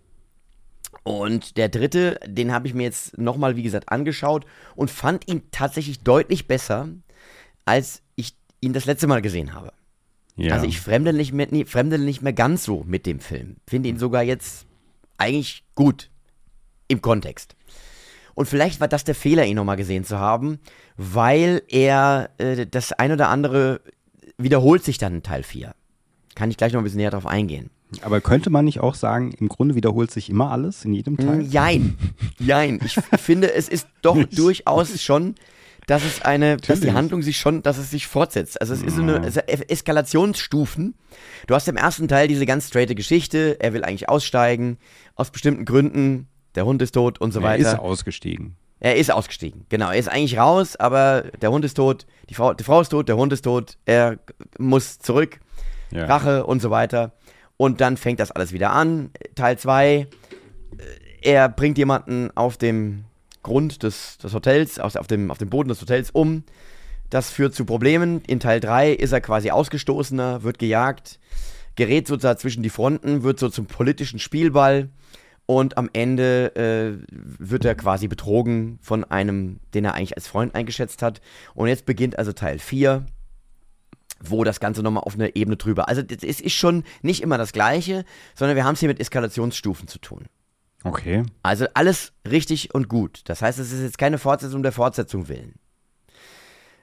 Und der dritte, den habe ich mir jetzt nochmal, wie gesagt, angeschaut und fand ihn tatsächlich deutlich besser, als ich ihn das letzte Mal gesehen habe. Ja. Also ich fremdel nicht, mehr, nee, fremdel nicht mehr ganz so mit dem Film. Finde ihn sogar jetzt eigentlich gut im Kontext. Und vielleicht war das der Fehler, ihn nochmal gesehen zu haben, weil er äh, das ein oder andere wiederholt sich dann in Teil 4. Kann ich gleich noch ein bisschen näher drauf eingehen. Aber könnte man nicht auch sagen, im Grunde wiederholt sich immer alles in jedem Teil? Jein. Jein. Ich finde, es ist doch durchaus schon, dass es eine, dass die Natürlich. Handlung sich schon, dass es sich fortsetzt. Also es ist so eine es Eskalationsstufen. Du hast im ersten Teil diese ganz straighte Geschichte, er will eigentlich aussteigen, aus bestimmten Gründen, der Hund ist tot und so Er weiter. ist ausgestiegen. Er ist ausgestiegen, genau. Er ist eigentlich raus, aber der Hund ist tot, die Frau, die Frau ist tot, der Hund ist tot, er muss zurück, Ja. Rache und so weiter. Und dann fängt das alles wieder an. Teil 2, er bringt jemanden auf dem Grund des, des Hotels, auf, dem, auf dem Boden des Hotels um. Das führt zu Problemen. In Teil 3 ist er quasi Ausgestoßener, wird gejagt, gerät sozusagen zwischen die Fronten, wird so zum politischen Spielball und am Ende äh, wird er quasi betrogen von einem, den er eigentlich als Freund eingeschätzt hat. Und jetzt beginnt also Teil 4 wo das Ganze nochmal auf eine Ebene drüber. Also es ist schon nicht immer das Gleiche, sondern wir haben es hier mit Eskalationsstufen zu tun. Okay. Also alles richtig und gut. Das heißt, es ist jetzt keine Fortsetzung der Fortsetzung willen.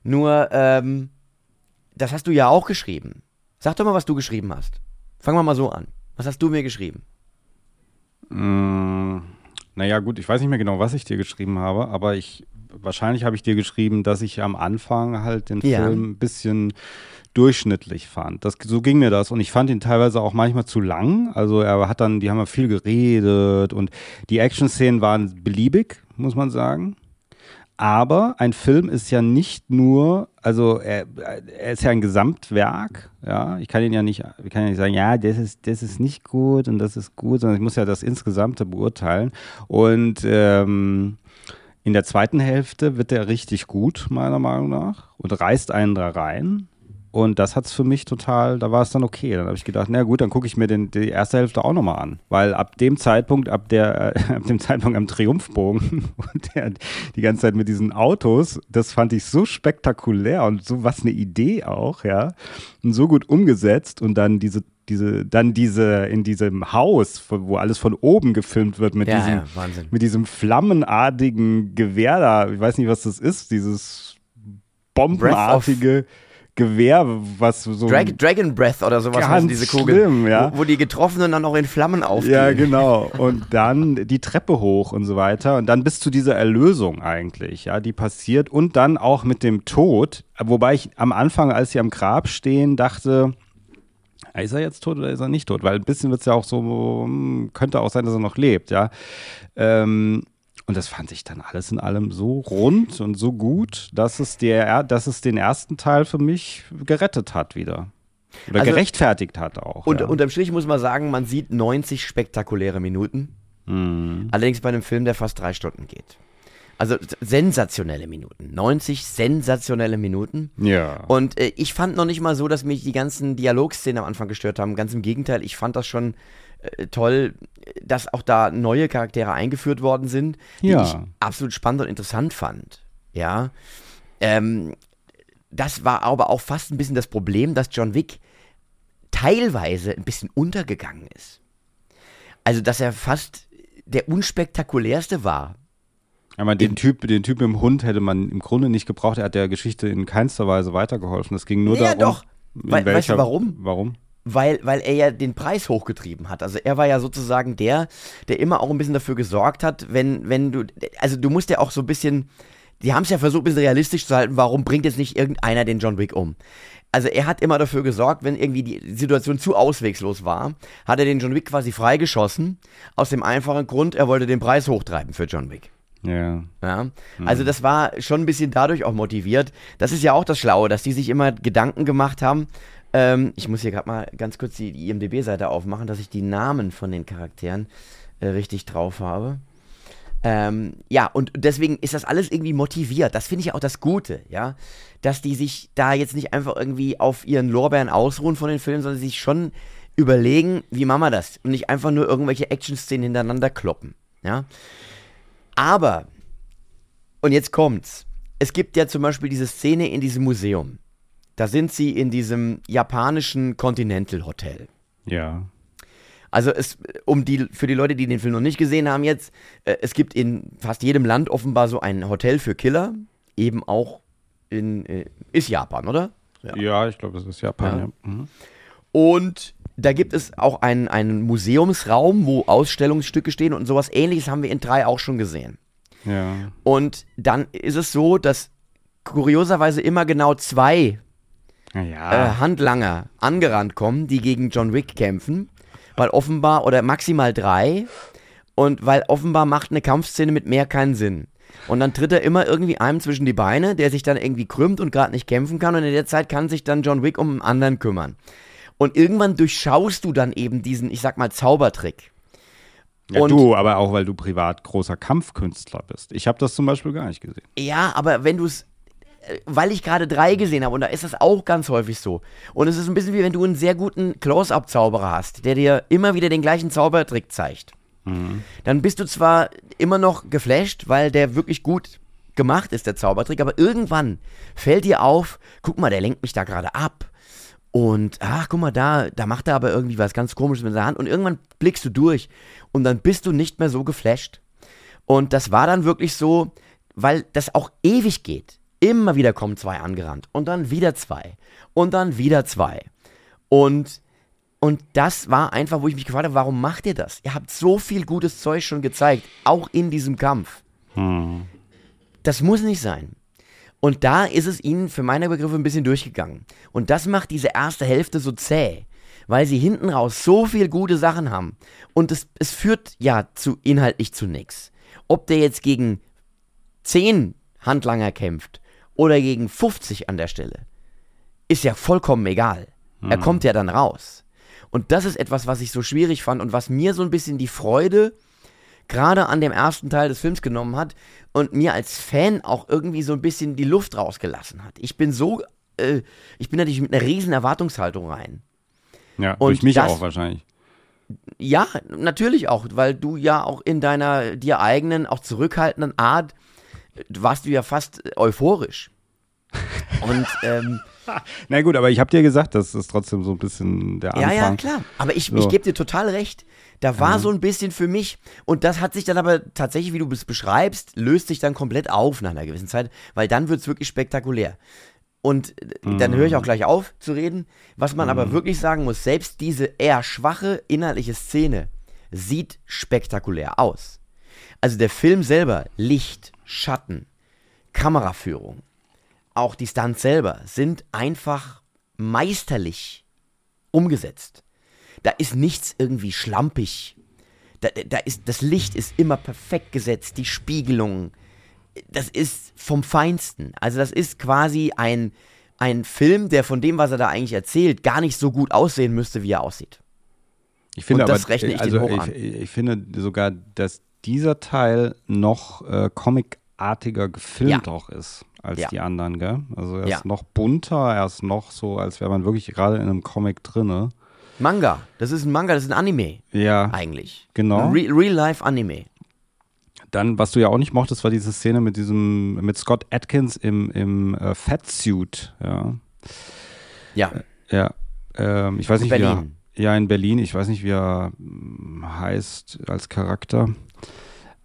Nur, ähm, das hast du ja auch geschrieben. Sag doch mal, was du geschrieben hast. Fangen wir mal so an. Was hast du mir geschrieben? Mm, naja, gut, ich weiß nicht mehr genau, was ich dir geschrieben habe, aber ich wahrscheinlich habe ich dir geschrieben, dass ich am Anfang halt den Ja. Film ein bisschen durchschnittlich fand. Das, so ging mir das und ich fand ihn teilweise auch manchmal zu lang. Also er hat dann, die haben ja viel geredet und die Action-Szenen waren beliebig, muss man sagen. Aber ein Film ist ja nicht nur, also er, er ist ja ein Gesamtwerk, ja. Ich kann ihn ja nicht, ich kann ja nicht sagen, ja, das ist, das ist nicht gut und das ist gut, sondern ich muss ja das Insgesamte beurteilen. Und ähm, in der zweiten Hälfte wird er richtig gut, meiner Meinung nach, und reißt einen da rein. Und das hat es für mich total, da war es dann okay. Dann habe ich gedacht, na gut, dann gucke ich mir den, die erste Hälfte auch nochmal an. Weil ab dem Zeitpunkt, ab, der, äh, ab dem Zeitpunkt am Triumphbogen und der, die ganze Zeit mit diesen Autos, das fand ich so spektakulär und so was eine Idee auch, ja. Und so gut umgesetzt und dann diese diese, dann diese, in diesem Haus, wo alles von oben gefilmt wird, mit, Ja, diesem, ja, mit diesem flammenartigen Gewehr da, ich weiß nicht, was das ist, dieses bombenartige Gewehr, was so. Drag Dragon Breath oder sowas Ganz heißen diese Kugeln. schlimm, ja. Wo, wo die Getroffenen dann auch in Flammen aufgehen. ja, genau. Und dann die Treppe hoch und so weiter. Und dann bis zu dieser Erlösung eigentlich, ja, die passiert. Und dann auch mit dem Tod. Wobei ich am Anfang, als sie am Grab stehen, dachte, ist er jetzt tot oder ist er nicht tot? Weil ein bisschen wird es ja auch so, hm, könnte auch sein, dass er noch lebt, ja. Ähm, und das fand ich dann alles in allem so rund und so gut, dass es, der, dass es den ersten Teil für mich gerettet hat wieder. Oder Also- gerechtfertigt hat auch. Und ja. unterm Strich muss man sagen, man sieht 90 spektakuläre Minuten. Mhm. Allerdings bei einem Film, der fast drei Stunden geht. Also sensationelle Minuten. 90 sensationelle Minuten. Ja. Und äh, ich fand noch nicht mal so, dass mich die ganzen Dialogszenen am Anfang gestört haben. Ganz im Gegenteil, ich fand das schon toll, dass auch da neue Charaktere eingeführt worden sind, die Ja. ich absolut spannend und interessant fand. Ja. Ähm, das war aber auch fast ein bisschen das Problem, dass John Wick teilweise ein bisschen untergegangen ist. Also, dass er fast der unspektakulärste war. Aber den Typ, den Typ im Hund hätte man im Grunde nicht gebraucht. Er hat der Geschichte in keinster Weise weitergeholfen. Es ging nur Ja, darum. doch. in Wei- weißt du warum? Warum? Weil, weil er ja den Preis hochgetrieben hat. Also er war ja sozusagen der, der immer auch ein bisschen dafür gesorgt hat, wenn, wenn du, also du musst ja auch so ein bisschen, die haben es ja versucht, ein bisschen realistisch zu halten, warum bringt jetzt nicht irgendeiner den John Wick um? Also er hat immer dafür gesorgt, wenn irgendwie die Situation zu auswegslos war, hat er den John Wick quasi freigeschossen, aus dem einfachen Grund, er wollte den Preis hochtreiben für John Wick. Ja. Ja, also das war schon ein bisschen dadurch auch motiviert. Das ist ja auch das Schlaue, dass die sich immer Gedanken gemacht haben. Ähm, ich muss hier gerade mal ganz kurz die, die IMDB-Seite aufmachen, dass ich die Namen von den Charakteren äh, richtig drauf habe. Ähm, ja, und deswegen ist das alles irgendwie motiviert. Das finde ich auch das Gute, ja. Dass die sich da jetzt nicht einfach irgendwie auf ihren Lorbeeren ausruhen von den Filmen, sondern sich schon überlegen, wie machen wir das? Und nicht einfach nur irgendwelche Action-Szenen hintereinander kloppen, ja. Aber und jetzt kommt's. Es gibt ja zum Beispiel diese Szene in diesem Museum. Da sind sie in diesem japanischen Continental Hotel. Ja. Also es, um die, für die Leute, die den Film noch nicht gesehen haben jetzt, äh, es gibt in fast jedem Land offenbar so ein Hotel für Killer. Eben auch in, äh, ist Japan, oder? Ja, ich glaube, das ist Japan. Ja. Ja. Mhm. Und da gibt es auch einen, einen Museumsraum, wo Ausstellungsstücke stehen und sowas ähnliches haben wir in drei auch schon gesehen. ja. Und dann ist es so, dass kurioserweise immer genau zwei Naja. äh, Handlanger angerannt kommen, die gegen John Wick kämpfen, weil offenbar, oder maximal drei, und weil offenbar macht eine Kampfszene mit mehr keinen Sinn. Und dann tritt er immer irgendwie einem zwischen die Beine, der sich dann irgendwie krümmt und gerade nicht kämpfen kann, und in der Zeit kann sich dann John Wick um einen anderen kümmern. Und irgendwann durchschaust du dann eben diesen, ich sag mal, Zaubertrick. ja, und- du, aber auch weil du privat großer Kampfkünstler bist. Ich habe das zum Beispiel gar nicht gesehen. Ja, aber wenn du es, weil ich gerade drei gesehen habe, und da ist das auch ganz häufig so. Und es ist ein bisschen wie wenn du einen sehr guten Close-Up-Zauberer hast, der dir immer wieder den gleichen Zaubertrick zeigt. Dann bist du zwar immer noch geflasht, weil der wirklich gut gemacht ist, der Zaubertrick, aber irgendwann fällt dir auf, guck mal, der lenkt mich da gerade ab. Und, ach, guck mal, da, da macht er aber irgendwie was ganz komisches mit seiner Hand. Und irgendwann blickst du durch und dann bist du nicht mehr so geflasht. Und das war dann wirklich so, weil das auch ewig geht. Immer wieder kommen zwei angerannt und dann wieder zwei und dann wieder zwei. Und, und das war einfach, wo ich mich gefragt habe, warum macht ihr das? Ihr habt so viel gutes Zeug schon gezeigt, auch in diesem Kampf. Das muss nicht sein. Und da ist es ihnen für meine Begriffe ein bisschen durchgegangen. Und das macht diese erste Hälfte so zäh, weil sie hinten raus so viel gute Sachen haben. Und es, es führt ja zu inhaltlich zu nichts. Ob der jetzt gegen zehn Handlanger kämpft oder gegen 50 an der Stelle, ist ja vollkommen egal. Er kommt ja dann raus. Und das ist etwas, was ich so schwierig fand und was mir so ein bisschen die Freude gerade an dem ersten Teil des Films genommen hat und mir als Fan auch irgendwie so ein bisschen die Luft rausgelassen hat. Ich bin so, äh, ich bin natürlich mit einer riesen Erwartungshaltung rein. Ja, Und durch mich das- auch wahrscheinlich. Ja, natürlich auch, weil du ja auch in deiner dir eigenen, auch zurückhaltenden Art, warst du ja fast äh, euphorisch. Und ähm, Na gut, aber ich habe dir gesagt, das ist trotzdem so ein bisschen der ja, Anfang. ja, klar. Aber ich, ich So. gebe dir total recht. Da war so ein bisschen für mich, und das hat sich dann aber tatsächlich, wie du es beschreibst, löst sich dann komplett auf nach einer gewissen Zeit, weil dann wird es wirklich spektakulär. Und äh, dann höre ich auch gleich auf zu reden. Was man aber wirklich sagen muss, selbst diese eher schwache inhaltliche Szene sieht spektakulär aus. Also der Film selber, Licht, Schatten, Kameraführung, auch die Stunts selber sind einfach meisterlich umgesetzt. Da ist nichts irgendwie schlampig. Da, da ist, das Licht ist immer perfekt gesetzt, die Spiegelung. Das ist vom Feinsten. Also das ist quasi ein, ein Film, der von dem, was er da eigentlich erzählt, gar nicht so gut aussehen müsste, wie er aussieht. Ich finde Und das aber, rechne ich also denen hoch ich, ich finde sogar, dass dieser Teil noch äh, comicartiger gefilmt Ja. auch ist als Ja. die anderen, gell? Also er ist noch bunter, er ist noch so, als wäre man wirklich gerade in einem Comic drinne. Manga, das ist ein Manga, das ist ein Anime Ja, eigentlich. Genau. Re Real-Life-Anime. dann, was du ja auch nicht mochtest, war diese Szene mit diesem, mit Scott Atkins im, im äh, Fatsuit, ja. Ja, Ja, ähm, ich weiß In nicht, wie Berlin. er, ja, in Berlin, ich weiß nicht, wie er mm, heißt als Charakter.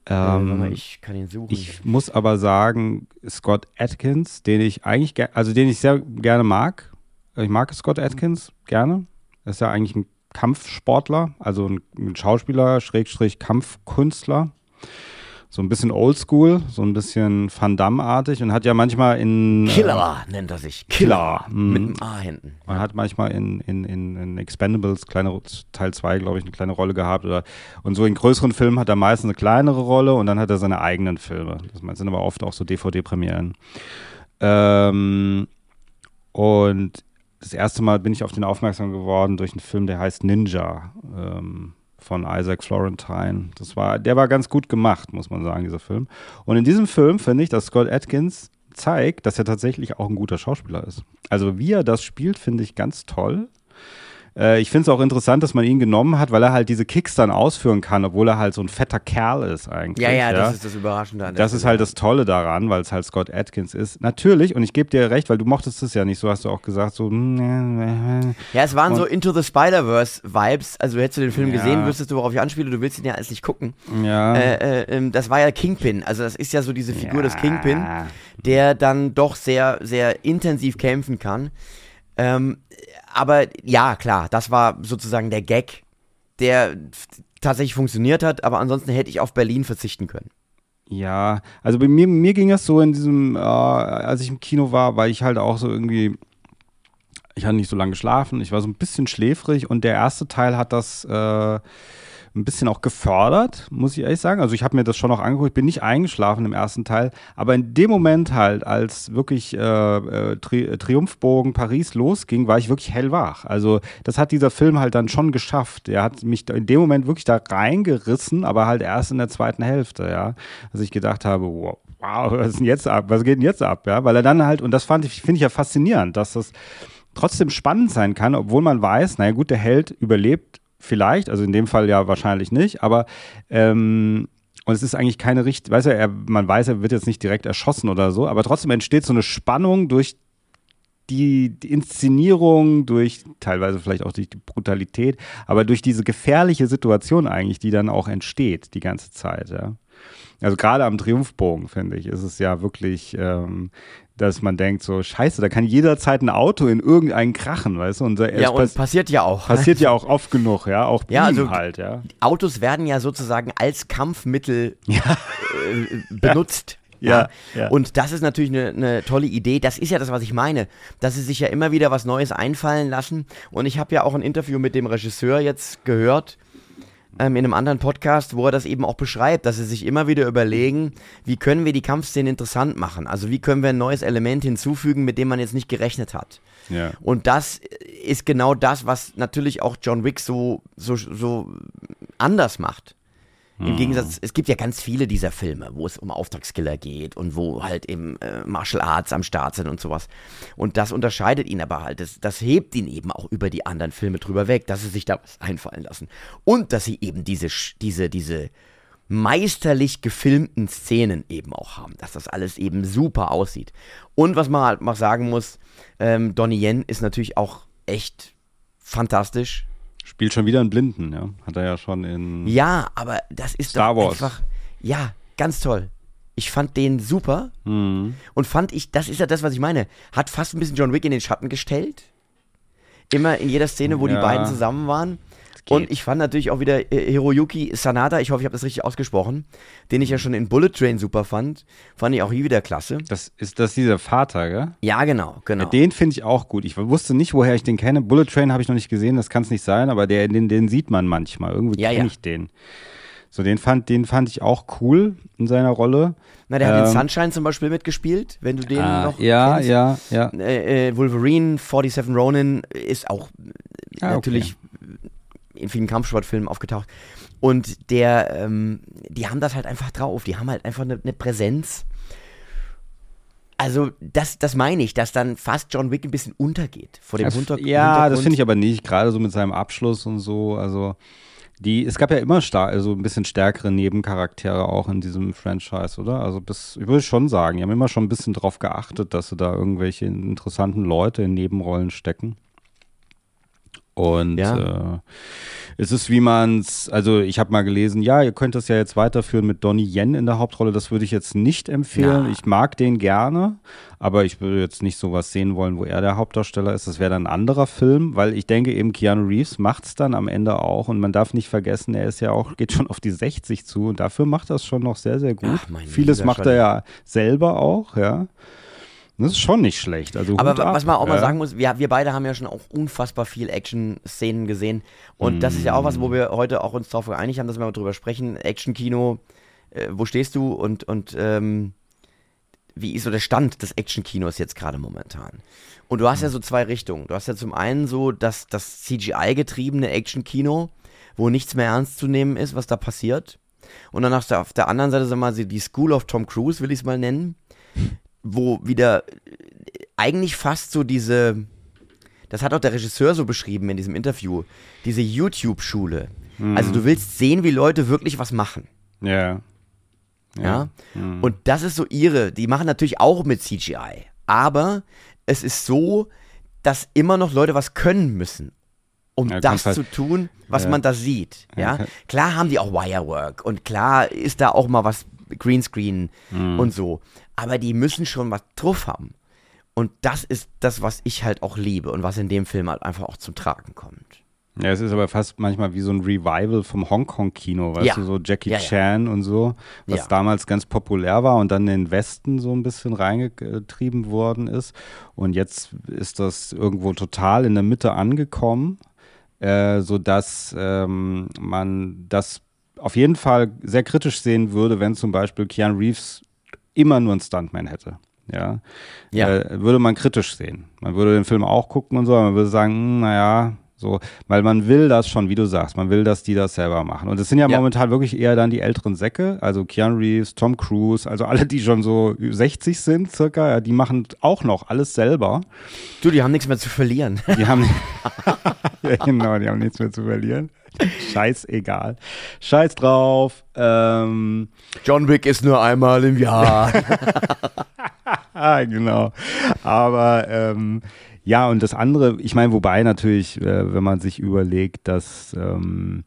Äh, Ähm, ich kann ihn suchen. Ich muss aber sagen, Scott Atkins, den ich eigentlich, ge- also den ich sehr gerne mag. Ich mag Scott Atkins gerne. Er ist ja eigentlich ein Kampfsportler, also ein, ein Schauspieler, Schrägstrich Kampfkünstler. So ein bisschen oldschool, so ein bisschen Van Damme-artig und hat ja manchmal in. Äh, Killer nennt er sich. Killer, mhm. Mit einem A hinten. man hat manchmal in, in, in, in Expendables, kleine, Teil 2, glaube ich, eine kleine Rolle gehabt. Oder, und so in größeren Filmen hat er meistens eine kleinere Rolle und dann hat er seine eigenen Filme. Das sind aber oft auch so DVD-Premieren. Ähm, und das erste Mal bin ich auf den aufmerksam geworden durch einen Film, der heißt Ninja ähm, von Isaac Florentine. Das war, der war ganz gut gemacht, muss man sagen, dieser Film. Und in diesem Film finde ich, dass Scott Atkins zeigt, dass er tatsächlich auch ein guter Schauspieler ist. Also wie er das spielt, finde ich ganz toll. Äh, ich finde es auch interessant, dass man ihn genommen hat, weil er halt diese Kicks dann ausführen kann, obwohl er halt so ein fetter Kerl ist eigentlich. Ja, ja, das ist das Überraschende an Das ist halt das Tolle daran, weil es halt Scott Atkins ist. Natürlich, und ich gebe dir recht, weil du mochtest es ja nicht, so hast du auch gesagt, so. mm, Ja, es waren so Into the Spider-Verse-Vibes. Also hättest du den Film Ja. gesehen, wüsstest du, worauf ich anspiele. Du willst ihn ja alles nicht gucken. Ja. Äh, äh, ähm, das war ja Kingpin. Also das ist ja so diese Figur des Ja. Kingpin, der dann doch sehr, sehr intensiv kämpfen kann. Ähm, aber ja, klar, das war sozusagen der Gag, der tatsächlich funktioniert hat. Aber ansonsten hätte ich auf Berlin verzichten können. Ja, also bei mir, mir ging es so in diesem, äh, als ich im Kino war, weil ich halt auch so irgendwie, ich hatte nicht so lange geschlafen, ich war so ein bisschen schläfrig und der erste Teil hat das äh, ein bisschen auch gefördert, muss ich ehrlich sagen. Also ich habe mir das schon noch angeguckt, ich bin nicht eingeschlafen im ersten Teil, aber in dem Moment halt, als wirklich äh, äh, Tri Triumphbogen Paris losging, war ich wirklich hellwach. Also das hat dieser Film halt dann schon geschafft. Er hat mich in dem Moment wirklich da reingerissen, aber halt erst in der zweiten Hälfte, ja. Dass ich gedacht habe, wow, wow, was ist denn jetzt ab? Was geht denn jetzt ab? Ja, weil er dann halt, und das fand ich, finde ich ja faszinierend, dass das trotzdem spannend sein kann, obwohl man weiß, naja gut, der Held überlebt vielleicht, also in dem Fall ja wahrscheinlich nicht, aber ähm, und es ist eigentlich keine Richt, weißt du, er, man weiß, er wird jetzt nicht direkt erschossen oder so, aber trotzdem entsteht so eine Spannung durch die, die Inszenierung, durch teilweise vielleicht auch durch die Brutalität, aber durch diese gefährliche Situation eigentlich, die dann auch entsteht die ganze Zeit, ja. Also gerade am Triumphbogen, finde ich, ist es ja wirklich, ähm, dass man denkt so, scheiße, da kann jederzeit ein Auto in irgendeinen krachen, weißt du? Und es ja, und pass passiert ja auch. passiert ja auch oft genug, ja, auch Ja, ihm also- halt, ja. Autos werden ja sozusagen als Kampfmittel äh, benutzt. Ja, ja. Und das ist natürlich eine, eine tolle Idee. Das ist ja das, was ich meine. Dass sie sich ja immer wieder was Neues einfallen lassen. Und ich habe ja auch ein Interview mit dem Regisseur jetzt gehört. Ähm, in einem anderen Podcast, wo er das eben auch beschreibt, dass sie sich immer wieder überlegen, wie können wir die Kampfszene interessant machen? Also wie können wir ein neues Element hinzufügen, mit dem man jetzt nicht gerechnet hat? Ja. Und das ist genau das, was natürlich auch John Wick so, so, so anders macht. Im Gegensatz, es gibt ja ganz viele dieser Filme, wo es um Auftragskiller geht und wo halt eben äh, Martial Arts am Start sind und sowas. Und das unterscheidet ihn aber halt. Das, das hebt ihn eben auch über die anderen Filme drüber weg, dass sie sich da was einfallen lassen. Und dass sie eben diese, diese, diese meisterlich gefilmten Szenen eben auch haben, dass das alles eben super aussieht. Und was man halt mal sagen muss, ähm, Donnie Yen ist natürlich auch echt fantastisch. Spielt schon wieder einen Blinden, ja. Hat er ja schon in. Ja, aber das ist Star doch Wars. einfach, ja, ganz toll. Ich fand den super Mhm. und fand ich, das ist ja das, was ich meine, hat fast ein bisschen John Wick in den Schatten gestellt. Immer in jeder Szene, wo die Ja. beiden zusammen waren. Und ich fand natürlich auch wieder äh, Hiroyuki Sanada, ich hoffe, ich habe das richtig ausgesprochen, den ich ja schon in Bullet Train super fand, fand ich auch hier wieder klasse. Das ist das dieser Vater, gell? Ja, genau, genau. Ja, den finde ich auch gut. Ich wusste nicht, woher ich den kenne. Bullet Train habe ich noch nicht gesehen, das kann es nicht sein, aber der, den, den sieht man manchmal. Irgendwie Ja, kenne ja. ich den. So, den fand, den fand ich auch cool in seiner Rolle. Na, der hat in ähm, Sunshine zum Beispiel mitgespielt, wenn du den Ah, noch ja, kennst. ja, ja. Äh, äh, Wolverine, 47 Ronin ist auch äh, Ah, okay. In vielen Kampfsportfilmen aufgetaucht. Und der, ähm, die haben das halt einfach drauf. Die haben halt einfach eine, eine Präsenz. Also, das, das meine ich, dass dann fast John Wick ein bisschen untergeht vor dem Ja, Hinter Ja, das finde ich aber nicht, gerade so mit seinem Abschluss und so. Also, die, es gab ja immer star also ein bisschen stärkere Nebencharaktere auch in diesem Franchise, oder? Also, bis, ich würde schon sagen, die haben immer schon ein bisschen drauf geachtet, dass sie da irgendwelche interessanten Leute in Nebenrollen stecken. Und Ja. äh, es ist, wie man es, also ich habe mal gelesen, ja, ihr könnt das ja jetzt weiterführen mit Donnie Yen in der Hauptrolle. Das würde ich jetzt nicht empfehlen. Na. Ich mag den gerne, aber ich würde jetzt nicht sowas sehen wollen, wo er der Hauptdarsteller ist. Das wäre dann ein anderer Film, weil ich denke eben, Keanu Reeves macht es dann am Ende auch. Und man darf nicht vergessen, er ist ja auch, geht schon auf die 60 zu und dafür macht er es schon noch sehr, sehr gut. Ach, Vieles macht er ja selber auch, ja. Das ist schon nicht schlecht. Also Aber was man auch mal ja. sagen muss, wir, wir beide haben ja schon auch unfassbar viel Action-Szenen gesehen. Und das ist ja auch was, wo wir heute auch uns darauf geeinigt haben, dass wir mal drüber sprechen. Action-Kino, äh, wo stehst du und, und ähm, wie ist so der Stand des Action-Kinos jetzt gerade momentan? Und du hast ja so zwei Richtungen. Du hast ja zum einen so das, das CGI-getriebene Action-Kino, wo nichts mehr ernst zu nehmen ist, was da passiert. Und dann hast du auf der anderen Seite, sag mal, die School of Tom Cruise, will ich es mal nennen, wo wieder äh, eigentlich fast so diese, das hat auch der Regisseur so beschrieben in diesem Interview, diese YouTube-Schule. Also du willst sehen, wie Leute wirklich was machen. Ja. Ja. Und das ist so ihre, die machen natürlich auch mit CGI. Aber es ist so, dass immer noch Leute was können müssen, um Ja, das halt- zu tun, was Ja. man da sieht. Ja, Ja, klar haben die auch Wirework und klar ist da auch mal was Greenscreen Mhm. und so. Aber die müssen schon was drauf haben. Und das ist das, was ich halt auch liebe und was in dem Film halt einfach auch zum Tragen kommt. Ja, es ist aber fast manchmal wie so ein Revival vom Hongkong-Kino, weißt Ja. du, so Jackie Ja, ja. Chan und so, was damals ganz populär war und dann in den Westen so ein bisschen reingetrieben worden ist. Und jetzt ist das irgendwo total in der Mitte angekommen, äh, sodass ähm, man das auf jeden Fall sehr kritisch sehen würde, wenn zum Beispiel Keanu Reeves immer nur einen Stuntman hätte. Ja, Ja. Äh, würde man kritisch sehen. Man würde den Film auch gucken und so, aber man würde sagen, hm, naja, so, weil man will das schon, wie du sagst, man will, dass die das selber machen. Und es sind ja, Ja. momentan wirklich eher dann die älteren Säcke, also Keanu Reeves, Tom Cruise, also alle, die schon so 60 sind circa, ja, die machen auch noch alles selber. Du, die haben nichts mehr zu verlieren. Die haben, ja, genau, die haben nichts mehr zu verlieren. Scheißegal. Scheiß drauf. Ähm, John Wick ist nur einmal im Jahr. ah, genau. Aber ähm, ja, und das andere, ich meine, wobei natürlich, äh, wenn man sich überlegt, dass ähm,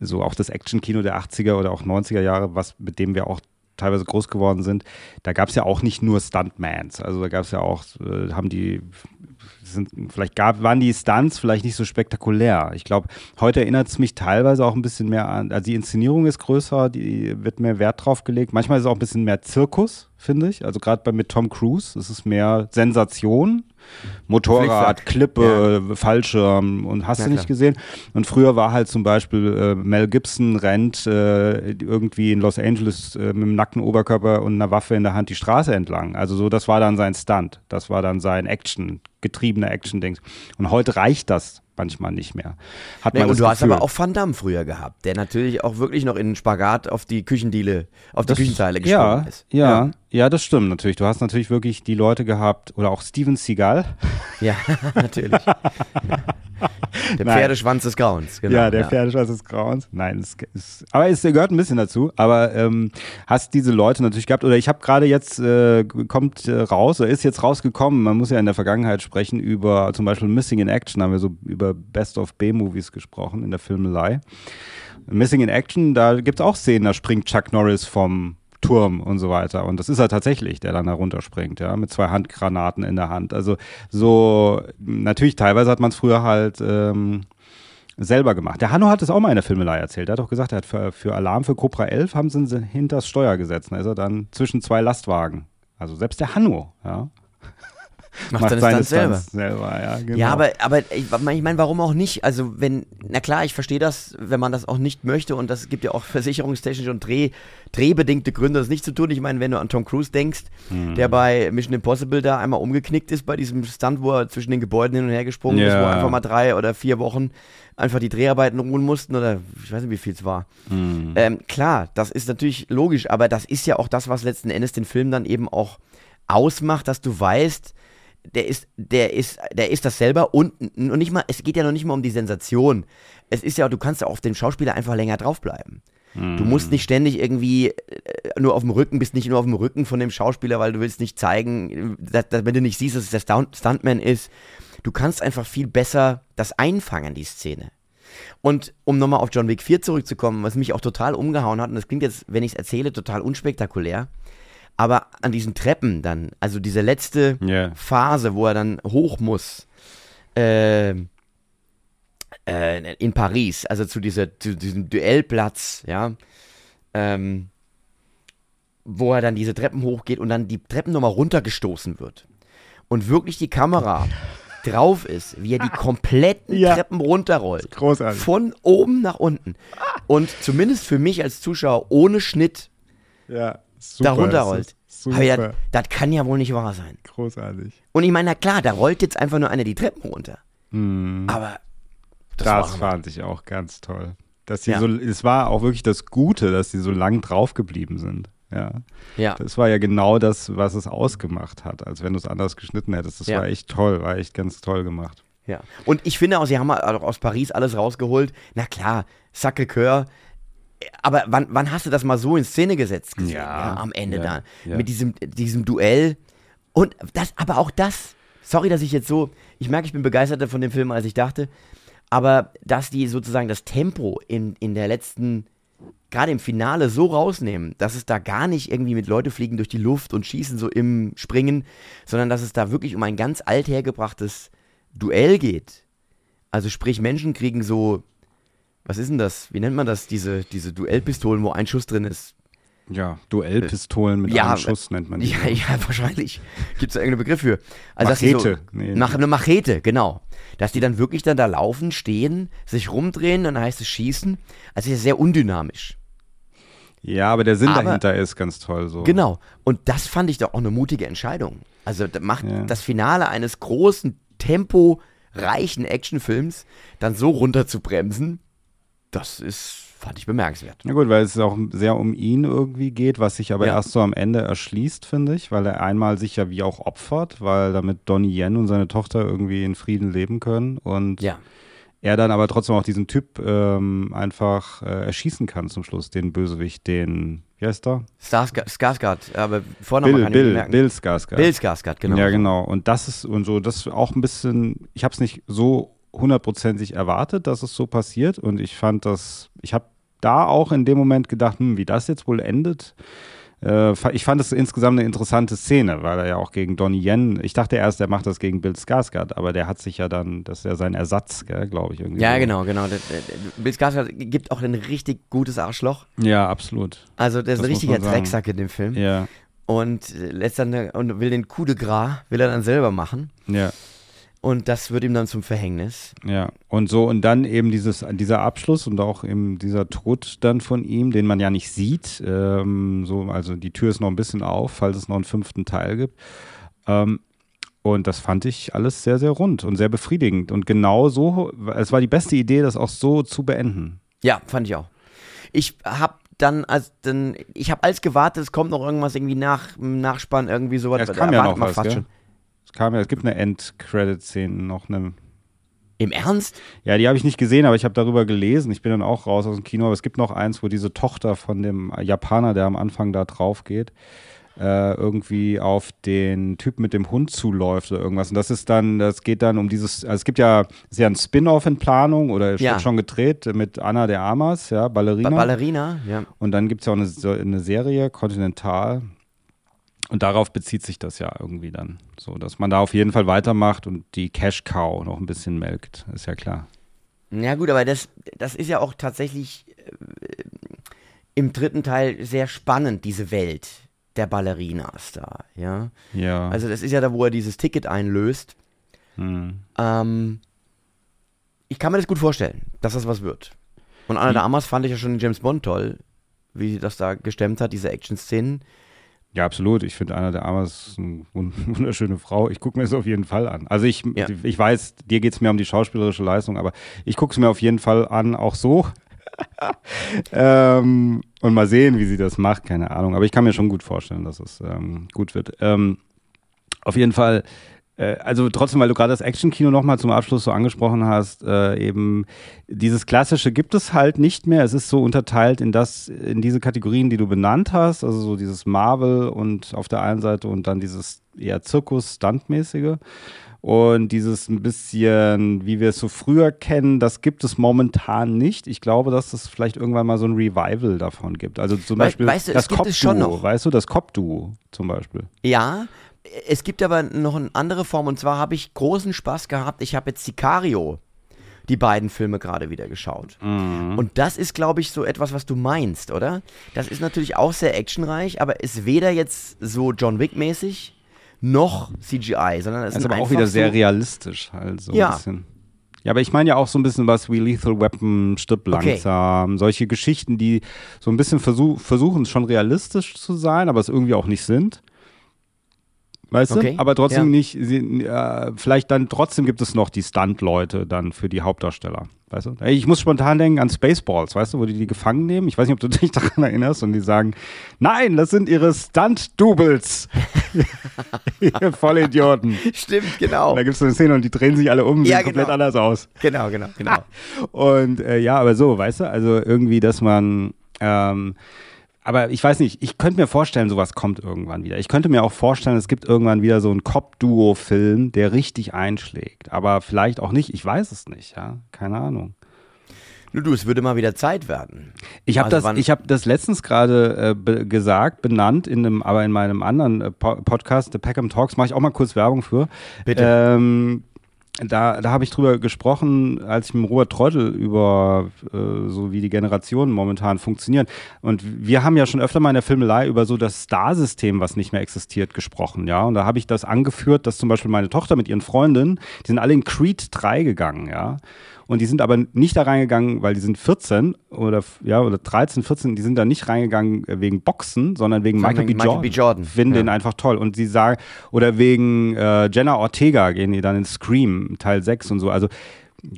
so auch das Action-Kino der 80er oder auch 90er Jahre, was mit dem wir auch teilweise groß geworden sind, da gab es ja auch nicht nur Stuntmans. Also da gab es ja auch, äh, haben die sind, vielleicht gab, waren die Stunts vielleicht nicht so spektakulär. Ich glaube, heute erinnert es mich teilweise auch ein bisschen mehr an, also die Inszenierung ist größer, die wird mehr Wert drauf gelegt. Manchmal ist es auch ein bisschen mehr Zirkus, finde ich. Also gerade bei mit Tom Cruise ist es mehr Sensation. Motorrad, Flickflack. Klippe, Fallschirm und hast Na du nicht klar. gesehen. Und früher war halt zum Beispiel äh, Mel Gibson rennt äh, irgendwie in Los Angeles äh, mit dem nackten Oberkörper und einer Waffe in der Hand die Straße entlang. Also so, das war dann sein Stunt. Das war dann sein Action, getriebener Action-Dings. Und heute reicht das manchmal nicht mehr. Hat Nee, man und du hast Gefühl. aber auch Van Damme früher gehabt, der natürlich auch wirklich noch in den Spagat auf die Küchendiele, auf die Das- Küchenzeile ja, gesprungen ist. Ja, ja, das stimmt natürlich. Du hast natürlich wirklich die Leute gehabt, oder auch Steven Seagal. Ja, natürlich. Der Nein. Pferdeschwanz des Grauens, genau. ja, der Pferdeschwanz des Grauens. Nein, es ist, aber es gehört ein bisschen dazu. Aber ähm, hast diese Leute natürlich gehabt, oder ich habe gerade jetzt, äh, kommt äh, raus, oder ist jetzt rausgekommen, man muss ja in der Vergangenheit sprechen über zum Beispiel Missing in Action, haben wir so über Best of B-Movies gesprochen in der Filmelei. Missing in Action, da gibt es auch Szenen, da springt Chuck Norris vom Turm und so weiter. Und das ist er tatsächlich, der dann da runterspringt, ja, mit zwei Handgranaten in der Hand. Also so, natürlich, teilweise hat man es früher halt ähm, selber gemacht. Der Hanno hat es auch mal in der Filmelei erzählt. Er hat auch gesagt, er hat für, für Alarm für Cobra 11 haben sie hinters Steuer gesetzt. Da ist er dann zwischen zwei Lastwagen. Also selbst der Hanno, ja. Macht seine Stunts selber. Selber, ja, genau. Ja, aber, aber ich, ich meine, warum auch nicht? Also, wenn, na klar, ich verstehe das, wenn man das auch nicht möchte und das gibt ja auch versicherungstechnische und Dreh, drehbedingte Gründe, das nicht zu tun. Ich meine, wenn du an Tom Cruise denkst, Mhm. der bei Mission Impossible da einmal umgeknickt ist bei diesem Stunt, wo er zwischen den Gebäuden hin und her gesprungen ist, wo einfach mal drei oder vier Wochen einfach die Dreharbeiten ruhen mussten oder ich weiß nicht, wie viel es war. Mhm. Ähm, klar, das ist natürlich logisch, aber das ist ja auch das, was letzten Endes den Film dann eben auch ausmacht, dass du weißt, der ist, der ist, der ist das selber und, und nicht mal, es geht ja noch nicht mal um die Sensation. Es ist ja, du kannst ja auf dem Schauspieler einfach länger draufbleiben. Du musst nicht ständig irgendwie äh, nur auf dem Rücken, bist nicht nur auf dem Rücken von dem Schauspieler, weil du willst nicht zeigen, dass, dass, wenn du nicht siehst, dass es der Stunt, Stuntman ist. Du kannst einfach viel besser das einfangen, die Szene. Und um nochmal auf John Wick 4 zurückzukommen, was mich auch total umgehauen hat, und das klingt jetzt, wenn ich es erzähle, total unspektakulär, aber an diesen Treppen dann, also diese letzte Ja. Phase, wo er dann hoch muss, äh, äh, in Paris, also zu, dieser, zu diesem Duellplatz, ja, ähm, wo er dann diese Treppen hochgeht und dann die Treppen nochmal runtergestoßen wird. Und wirklich die Kamera drauf ist, wie er die kompletten Ja. Treppen runterrollt. Großartig. Von oben nach unten. Und zumindest für mich als Zuschauer ohne Schnitt Ja, da runterrollt. Super. Gedacht, das kann ja wohl nicht wahr sein. Großartig. Und ich meine, na klar, da rollt jetzt einfach nur einer die Treppen runter. Mhm. Aber das, Das, fand ich auch ganz toll. Dass sie Ja. so, es war auch wirklich das Gute, dass sie so lang drauf geblieben sind. Ja. ja. Das war ja genau das, was es ausgemacht hat, als wenn du es anders geschnitten hättest. Das Ja. war echt toll, war echt ganz toll gemacht. Ja. Und ich finde auch, sie haben auch aus Paris alles rausgeholt. Na klar, Sacré-Cœur. Aber wann, wann hast du das mal so in Szene gesetzt gesehen? Ja, am Ende ja, da. ja. Mit diesem, diesem Duell. Und das, aber auch das, sorry, dass ich jetzt so, ich merke, ich bin begeisterter von dem Film, als ich dachte. Aber dass die sozusagen das Tempo in, in der letzten, gerade im Finale so rausnehmen, dass es da gar nicht irgendwie mit Leute fliegen durch die Luft und schießen so im Springen, sondern dass es da wirklich um ein ganz althergebrachtes Duell geht. Also sprich, Menschen kriegen so, was ist denn das? Wie nennt man das? Diese, diese Duellpistolen, wo ein Schuss drin ist. Ja, Duellpistolen mit Ja, einem Schuss nennt man die. Ja, ja, wahrscheinlich. Gibt es da irgendeinen Begriff für? Also, Machete. So, Nee. Mach, eine Machete, genau. Dass die dann wirklich dann da laufen, stehen, sich rumdrehen, dann heißt es schießen. Also ist ja sehr undynamisch. Ja, aber der Sinn Aber- dahinter ist ganz toll so. Genau. Und das fand ich doch auch eine mutige Entscheidung. Also da macht Ja. das Finale eines großen, temporeichen Actionfilms dann so runter zu bremsen, das ist, fand ich bemerkenswert. Na gut, weil es auch sehr um ihn irgendwie geht, was sich aber Ja. erst so am Ende erschließt, finde ich, weil er einmal sich ja wie auch opfert, weil damit Donnie Yen und seine Tochter irgendwie in Frieden leben können und Ja. er dann aber trotzdem auch diesen Typ ähm, einfach äh, erschießen kann zum Schluss, den Bösewicht, den, wie heißt der? Skarsgård, aber Vorname Bill, kann ich Bill, merken. Bill Skarsgård. Bill Skarsgård, genau. Ja, genau. Und das ist und so, das auch ein bisschen, ich habe es nicht so hundertprozentig erwartet, dass es so passiert. Und ich fand das, ich habe da auch in dem Moment gedacht, hm, wie das jetzt wohl endet. Äh, ich fand es insgesamt eine interessante Szene, weil er ja auch gegen Donnie Yen, ich dachte erst, er macht das gegen Bill Skarsgård, aber der hat sich ja dann, das ist ja sein Ersatz, glaube ich. Irgendwie Ja, so. genau, genau. Bill Skarsgård gibt auch ein richtig gutes Arschloch. Ja, absolut. Also der ist Das ein richtiger. Drecksack in dem Film. Ja. und lässt dann und will den Coup de Gras, will er dann selber machen. Ja. Und das wird ihm dann zum Verhängnis. Ja, und so, und dann eben dieses, dieser Abschluss und auch eben dieser Tod dann von ihm, den man ja nicht sieht. Ähm, so, also die Tür ist noch ein bisschen auf, falls es noch einen fünften Teil gibt. Ähm, und das fand ich alles sehr, sehr rund und sehr befriedigend. Und genau so, es war die beste Idee, das auch so zu beenden. Ja, fand ich auch. Ich habe dann, als dann, ich habe alles gewartet, es kommt noch irgendwas irgendwie nach, im Nachspann, irgendwie sowas. Ja, es kam ja noch was, schon. Es kam ja, es gibt eine End-Credit-Szene, noch eine. Im Ernst? Ja, die habe ich nicht gesehen, aber ich habe darüber gelesen. Ich bin dann auch raus aus dem Kino, aber es gibt noch eins, wo diese Tochter von dem Japaner, der am Anfang da drauf geht, äh, irgendwie auf den Typ mit dem Hund zuläuft oder irgendwas. Und das ist dann, das geht dann um dieses, also es gibt ja, ist ja ein Spin-off in Planung oder Ja. schon gedreht mit Anna de Armas, ja, Ballerina. Ba Ballerina? Ja. Und dann gibt es ja auch eine, eine Serie, Continental. Und darauf bezieht sich das ja irgendwie dann. So, dass man da auf jeden Fall weitermacht und die Cash Cow noch ein bisschen melkt, ist ja klar. Ja gut, aber das, das ist ja auch tatsächlich äh, im dritten Teil sehr spannend, diese Welt der Ballerinas da, ja. Ja. Also das ist ja da, wo er dieses Ticket einlöst. hm. Ähm, ich kann mir das gut vorstellen, dass das was wird. Und Anna de Armas fand ich ja schon in James Bond toll, wie sie das da gestemmt hat, diese Action-Szenen. Ja, absolut. Ich finde Anna der Armas ist eine wun- wunderschöne Frau. Ich gucke mir das auf jeden Fall an. Also ich, Ja. ich weiß, dir geht es mehr um die schauspielerische Leistung, aber ich gucke es mir auf jeden Fall an, auch so. ähm, und mal sehen, wie sie das macht, keine Ahnung. Aber ich kann mir schon gut vorstellen, dass es ähm, gut wird. Ähm, auf jeden Fall, also trotzdem, weil du gerade das Action-Kino nochmal zum Abschluss so angesprochen hast, äh, eben dieses Klassische gibt es halt nicht mehr. Es ist so unterteilt in das, in diese Kategorien, die du benannt hast, also so dieses Marvel und auf der einen Seite und dann dieses eher Zirkus-Stuntmäßige. Und dieses ein bisschen, wie wir es so früher kennen, das gibt es momentan nicht. Ich glaube, dass es vielleicht irgendwann mal so ein Revival davon gibt. Also zum Beispiel weißt du, das Cop-Duo, weißt du, das Cop-Duo zum Beispiel. Ja, es gibt aber noch eine andere Form und zwar habe ich großen Spaß gehabt. Ich habe jetzt Sicario, die beiden Filme gerade wieder geschaut. Und das ist, glaube ich, so etwas, was du meinst, oder? Das ist natürlich auch sehr actionreich, aber ist weder jetzt so John Wick-mäßig noch CGI, sondern es ist aber auch wieder sehr so, realistisch halt so Ja. ein bisschen. Ja, aber ich meine ja auch so ein bisschen was wie Lethal Weapon, stirb Okay. langsam, solche Geschichten, die so ein bisschen versuch, versuchen schon realistisch zu sein, aber es irgendwie auch nicht sind. Weißt Okay, du? Aber trotzdem ja. nicht, sie, äh, vielleicht dann trotzdem gibt es noch die Stunt-Leute dann für die Hauptdarsteller. Weißt du? Ich muss spontan denken an Spaceballs, weißt du, wo die die gefangen nehmen. Ich weiß nicht, ob du dich daran erinnerst und die sagen, nein, das sind ihre Stunt-Doubles. Ihr Vollidioten. Stimmt, genau. Da gibt es so eine Szene und die drehen sich alle um, sehen Ja, komplett genau. anders aus. Genau, genau, genau. Und äh, ja, aber so, weißt du, also irgendwie, dass man, ähm, aber ich weiß nicht, ich könnte mir vorstellen, sowas kommt irgendwann wieder. Ich könnte mir auch vorstellen, es gibt irgendwann wieder so einen Cop-Duo-Film, der richtig einschlägt. Aber vielleicht auch nicht, ich weiß es nicht, ja, keine Ahnung. Nur du, es würde mal wieder Zeit werden. Ich habe Also das, ich habe das letztens gerade äh, be gesagt, benannt in einem, aber in meinem anderen äh, po Podcast, The Peckham Talks, mache ich auch mal kurz Werbung für. Bitte. Ähm, da, da habe ich drüber gesprochen, als ich mit Robert Trottel über äh, so wie die Generationen momentan funktionieren. Und wir haben ja schon öfter mal in der Filmelei über so das Star-System, was nicht mehr existiert, gesprochen, ja. Und da habe ich das angeführt, dass zum Beispiel meine Tochter mit ihren Freundinnen, die sind alle in Creed 3 gegangen, ja. Und die sind aber nicht da reingegangen, weil die sind 14 oder ja oder 13, 14, die sind da nicht reingegangen äh, wegen Boxen, sondern wegen Michael, wegen B. Michael Jordan. B. Jordan, Finden ja. den einfach toll. Und sie sagen, oder wegen äh, Jenna Ortega gehen die dann in Scream, Teil 6 und so. Also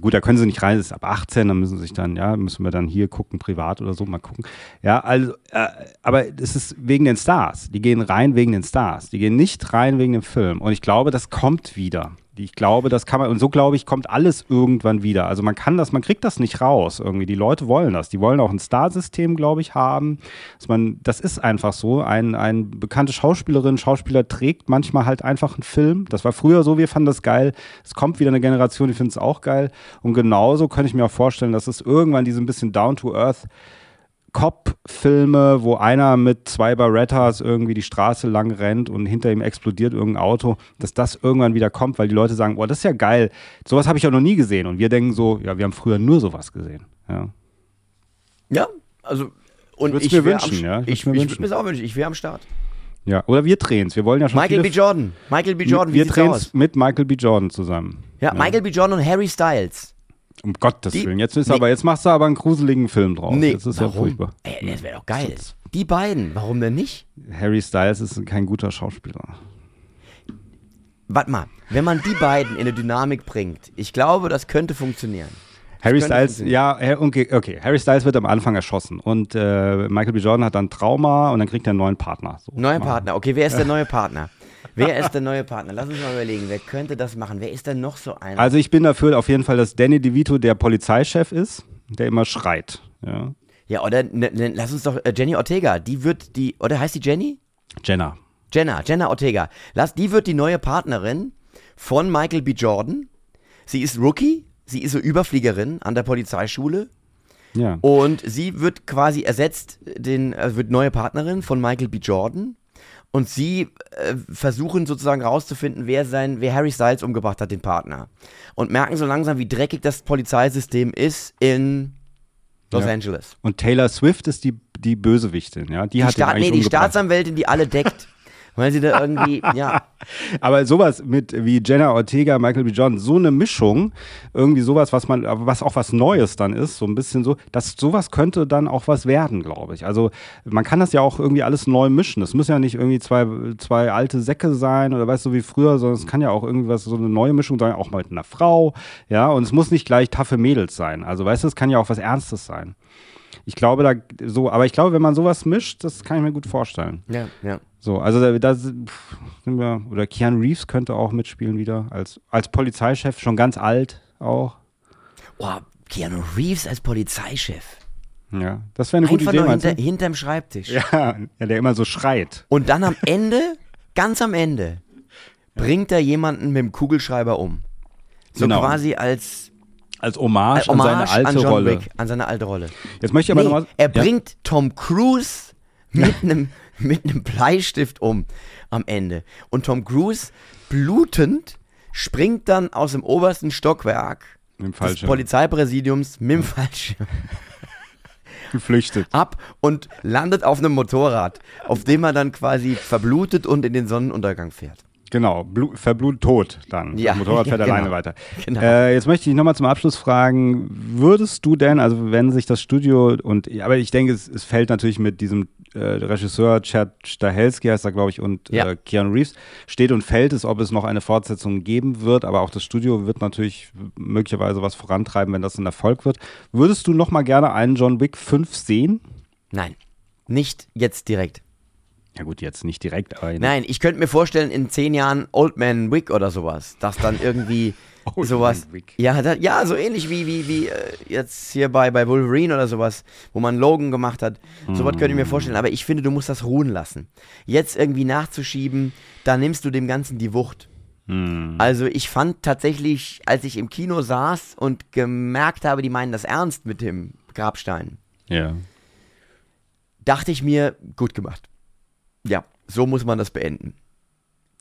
gut, da können sie nicht rein, das ist ab 18, dann müssen sie sich dann, ja, müssen wir dann hier gucken, privat oder so, mal gucken. Ja, also, äh, aber es ist wegen den Stars. Die gehen rein wegen den Stars. Die gehen nicht rein wegen dem Film. Und ich glaube, das kommt wieder. Ich glaube, das kann man, und so glaube ich, kommt alles irgendwann wieder. Also man kann das, man kriegt das nicht raus irgendwie. Die Leute wollen das. Die wollen auch ein Star-System, glaube ich, haben. Dass man, das ist einfach so. Ein, ein bekannte Schauspielerin, Schauspieler trägt manchmal halt einfach einen Film. Das war früher so, wir fanden das geil. Es kommt wieder eine Generation, die findet es auch geil. Und genauso könnte ich mir auch vorstellen, dass es irgendwann diese ein bisschen down-to-earth Cop-Filme, wo einer mit zwei Barettas irgendwie die Straße lang rennt und hinter ihm explodiert irgendein Auto, dass das irgendwann wieder kommt, weil die Leute sagen, boah, das ist ja geil. Sowas habe ich ja noch nie gesehen. Und wir denken so, ja, wir haben früher nur sowas gesehen. Ja. Ja, also und Würd's ich mir am wünschen, St- ja, ich Ich, mir ich würde mir auch wünschen. Ich wäre am Start. Ja, oder wir drehen es. Wir wollen ja schon Michael B. Jordan. Michael B. Jordan, wie wir drehen aus? es mit Michael B. Jordan zusammen. Ja, Michael B. Jordan und Harry Styles. Um Gottes Die- Willen. Jetzt ist Nee. aber, jetzt machst du aber einen gruseligen Film draus. Nee, Jetzt ist ja warum? furchtbar. Ey, das wäre doch geil. Die beiden, warum denn nicht? Harry Styles ist kein guter Schauspieler. Warte mal, wenn man die beiden in eine Dynamik bringt, ich glaube, das könnte funktionieren. Harry Styles, ja, okay, okay. Harry Styles wird am Anfang erschossen und äh, Michael B. Jordan hat dann Trauma und dann kriegt er einen neuen Partner. So. Neuer Partner. Okay, wer ist der neue Partner? Wer ist der neue Partner? Lass uns mal überlegen, wer könnte das machen? Wer ist denn noch so einer? Also ich bin dafür auf jeden Fall, dass Danny DeVito der Polizeichef ist, der immer schreit. Ja. ja, oder ne, ne, lass uns doch äh, Jenny Ortega, die wird die, oder heißt die Jenny? Jenna. Jenna, Jenna Ortega. Lass, die wird die neue Partnerin von Michael B. Jordan. Sie ist Rookie, sie ist so Überfliegerin an der Polizeischule Ja. und sie wird quasi ersetzt, den, äh, wird neue Partnerin von Michael B. Jordan. Und sie äh, versuchen sozusagen rauszufinden, wer sein, wer Harry Styles umgebracht hat, den Partner. Und merken so langsam, wie dreckig das Polizeisystem ist in Los Ja. Angeles. Und Taylor Swift ist die, die Bösewichtin, ja. Die, Die, hat Staat, nee, die. Staatsanwältin, die alle deckt. Weil sie da irgendwie, ja. Aber sowas mit wie Jenna Ortega, Michael B. Jordan, so eine Mischung, irgendwie sowas, was man, was auch was Neues dann ist, so ein bisschen so, dass sowas könnte dann auch was werden, glaube ich. Also man kann das ja auch irgendwie alles neu mischen. Es müssen ja nicht irgendwie zwei, zwei alte Säcke sein oder weißt du, wie früher, sondern es kann ja auch irgendwie was, so eine neue Mischung sein, auch mal mit einer Frau, ja, und es muss nicht gleich taffe Mädels sein. Also weißt du, es kann ja auch was Ernstes sein. Ich glaube da so, aber ich glaube, wenn man sowas mischt, das kann ich mir gut vorstellen. Ja, ja. So, also da, sind wir, oder Keanu Reeves könnte auch mitspielen wieder, als, als Polizeichef, schon ganz alt auch. Boah, Keanu Reeves als Polizeichef. Ja, das wäre eine gute Einfach Idee, nur hinter, hinterm Schreibtisch. Ja, ja, der immer so schreit. Und dann am Ende, ganz am Ende, bringt er jemanden mit dem Kugelschreiber um. So Genau. quasi als, Als Hommage, als Hommage an seine alte an John Rolle. Wick, an seine alte Rolle. Jetzt möchte ich aber Nee, nochmal. er bringt Tom Cruise mit einem mit einem Bleistift um am Ende. Und Tom Cruise, blutend, springt dann aus dem obersten Stockwerk des. Polizeipräsidiums mit dem Fallschirm geflüchtet. ab und landet auf einem Motorrad, auf dem er dann quasi verblutet und in den Sonnenuntergang fährt. Genau, Blu verblutet tot dann. Ja, das Motorrad fährt ja, genau. alleine weiter. Genau. Äh, jetzt möchte ich nochmal zum Abschluss fragen, würdest du denn, also wenn sich das Studio und, aber ich denke, es, es fällt natürlich mit diesem äh, Regisseur Chad Stahelski, heißt er glaube ich, und Ja. äh, Keanu Reeves, steht und fällt es, ob es noch eine Fortsetzung geben wird, aber auch das Studio wird natürlich möglicherweise was vorantreiben, wenn das ein Erfolg wird. Würdest du nochmal gerne einen John Wick 5 sehen? Nein, nicht jetzt direkt. Ja gut, jetzt nicht direkt, aber in- Nein, ich könnte mir vorstellen, in zehn Jahren Old Man Wick oder sowas, dass dann irgendwie sowas. Ja, da, ja, so ähnlich wie, wie, wie äh, jetzt hier bei, bei Wolverine oder sowas, wo man Logan gemacht hat. Sowas könnte ich mir vorstellen, aber ich finde, du musst das ruhen lassen. Jetzt irgendwie nachzuschieben, da nimmst du dem Ganzen die Wucht. Hm. Also ich fand tatsächlich, als ich im Kino saß und gemerkt habe, die meinen das ernst mit dem Grabstein, ja. dachte ich mir, gut gemacht. Ja, so muss man das beenden.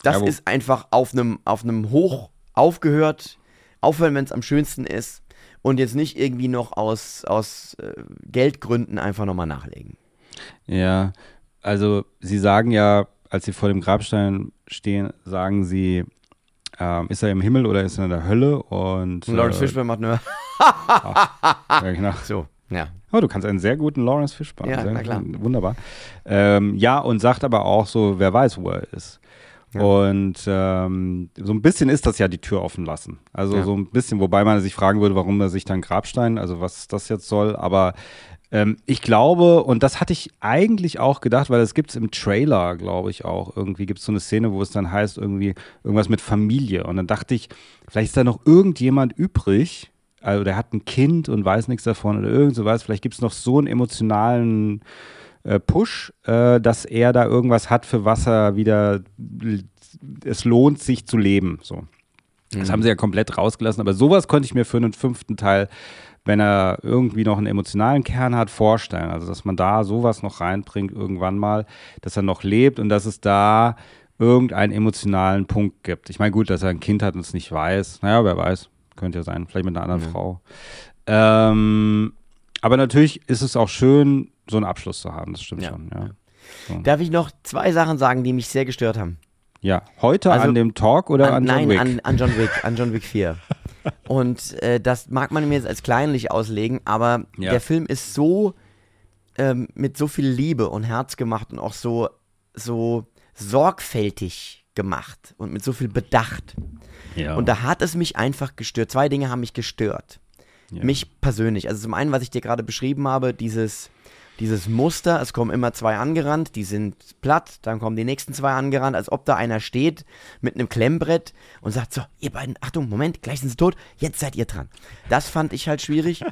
Das Ja, ist einfach auf einem auf einem Hoch aufgehört, aufhören, wenn es am schönsten ist und jetzt nicht irgendwie noch aus, aus äh, Geldgründen einfach nochmal nachlegen. Ja, also sie sagen ja, als sie vor dem Grabstein stehen, sagen sie, ähm, ist er im Himmel oder ist er in der Hölle? Und Und Lawrence äh, Fishburne macht nur ja, genau. so, ja. Oh, du kannst einen sehr guten Lawrence Fishburne. Ja, sehr, na klar. Wunderbar. Ähm, ja, und sagt aber auch so, wer weiß, wo er ist. Ja. Und ähm, so ein bisschen ist das ja die Tür offen lassen. Also Ja. so ein bisschen, wobei man sich fragen würde, warum er sich dann Grabstein, also was das jetzt soll. Aber ähm, ich glaube, und das hatte ich eigentlich auch gedacht, weil das gibt es im Trailer, glaube ich auch. Irgendwie gibt es so eine Szene, wo es dann heißt, irgendwie irgendwas mit Familie. Und dann dachte ich, vielleicht ist da noch irgendjemand übrig, also der hat ein Kind und weiß nichts davon oder irgend sowas. Vielleicht gibt es noch so einen emotionalen äh, Push, äh, dass er da irgendwas hat, für was er wieder es lohnt, sich zu leben. So. Das haben sie ja komplett rausgelassen, aber sowas konnte ich mir für einen fünften Teil, wenn er irgendwie noch einen emotionalen Kern hat, vorstellen. Also, dass man da sowas noch reinbringt irgendwann mal, dass er noch lebt und dass es da irgendeinen emotionalen Punkt gibt. Ich meine, gut, dass er ein Kind hat und es nicht weiß. Naja, wer weiß. Könnte ja sein. Vielleicht mit einer anderen Frau. Ähm, aber natürlich ist es auch schön, so einen Abschluss zu haben. Das stimmt Ja. schon, ja. So. Darf ich noch zwei Sachen sagen, die mich sehr gestört haben? Ja, heute Also, an dem Talk oder an, nein, John Wick? An, an John Wick, an John Wick 4. Und äh, das mag man mir jetzt als kleinlich auslegen, aber Ja. der Film ist so ähm, mit so viel Liebe und Herz gemacht und auch so, so sorgfältig gemacht und mit so viel Bedacht. ja. Und da hat es mich einfach gestört. Zwei Dinge haben mich gestört. Ja. Mich persönlich. Also zum einen, was ich dir gerade beschrieben habe, dieses, dieses Muster, es kommen immer zwei angerannt, die sind platt, dann kommen die nächsten zwei angerannt, als ob da einer steht mit einem Klemmbrett und sagt so, ihr beiden, Achtung, Moment, gleich sind sie tot, jetzt seid ihr dran. Das fand ich halt schwierig.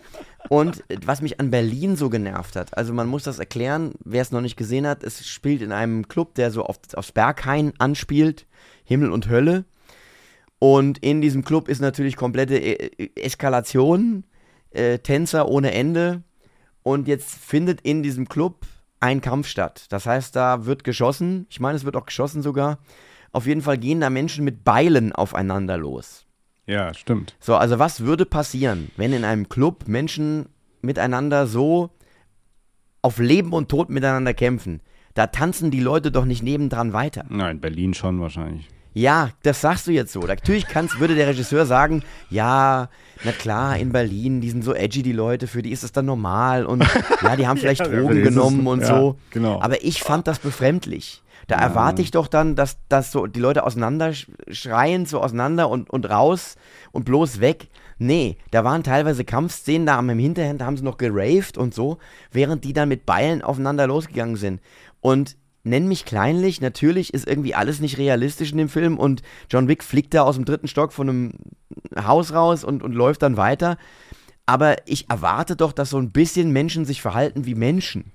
Und äh, was mich an Berlin so genervt hat, also man muss das erklären, wer es noch nicht gesehen hat, es spielt in einem Club, der so auf, aufs Berghain anspielt, Himmel und Hölle. Und in diesem Club ist natürlich komplette E- Eskalation, äh, Tänzer ohne Ende. Und jetzt findet in diesem Club ein Kampf statt. Das heißt, da wird geschossen. Ich meine, es wird auch geschossen sogar. Auf jeden Fall gehen da Menschen mit Beilen aufeinander los. ja, stimmt. So, also was würde passieren, wenn in einem Club Menschen miteinander so auf Leben und Tod miteinander kämpfen? Da tanzen die Leute doch nicht nebendran weiter. Nein, Berlin schon wahrscheinlich. Ja, das sagst du jetzt so. Natürlich kannst, würde der Regisseur sagen, ja, na klar, in Berlin, die sind so edgy, die Leute, für die ist das dann normal und ja, die haben vielleicht Ja, Drogen genommen und ja, so. genau. Aber ich fand das befremdlich. Da erwarte ich doch dann, dass, dass so die Leute auseinander sch- schreien, so auseinander und, und raus und bloß weg. Nee, da waren teilweise Kampfszenen, da haben im Hinterhand haben sie noch geraved und so, während die dann mit Beilen aufeinander losgegangen sind. Und nenn mich kleinlich, natürlich ist irgendwie alles nicht realistisch in dem Film und John Wick fliegt da aus dem dritten Stock von einem Haus raus und, und läuft dann weiter. Aber ich erwarte doch, dass so ein bisschen Menschen sich verhalten wie Menschen.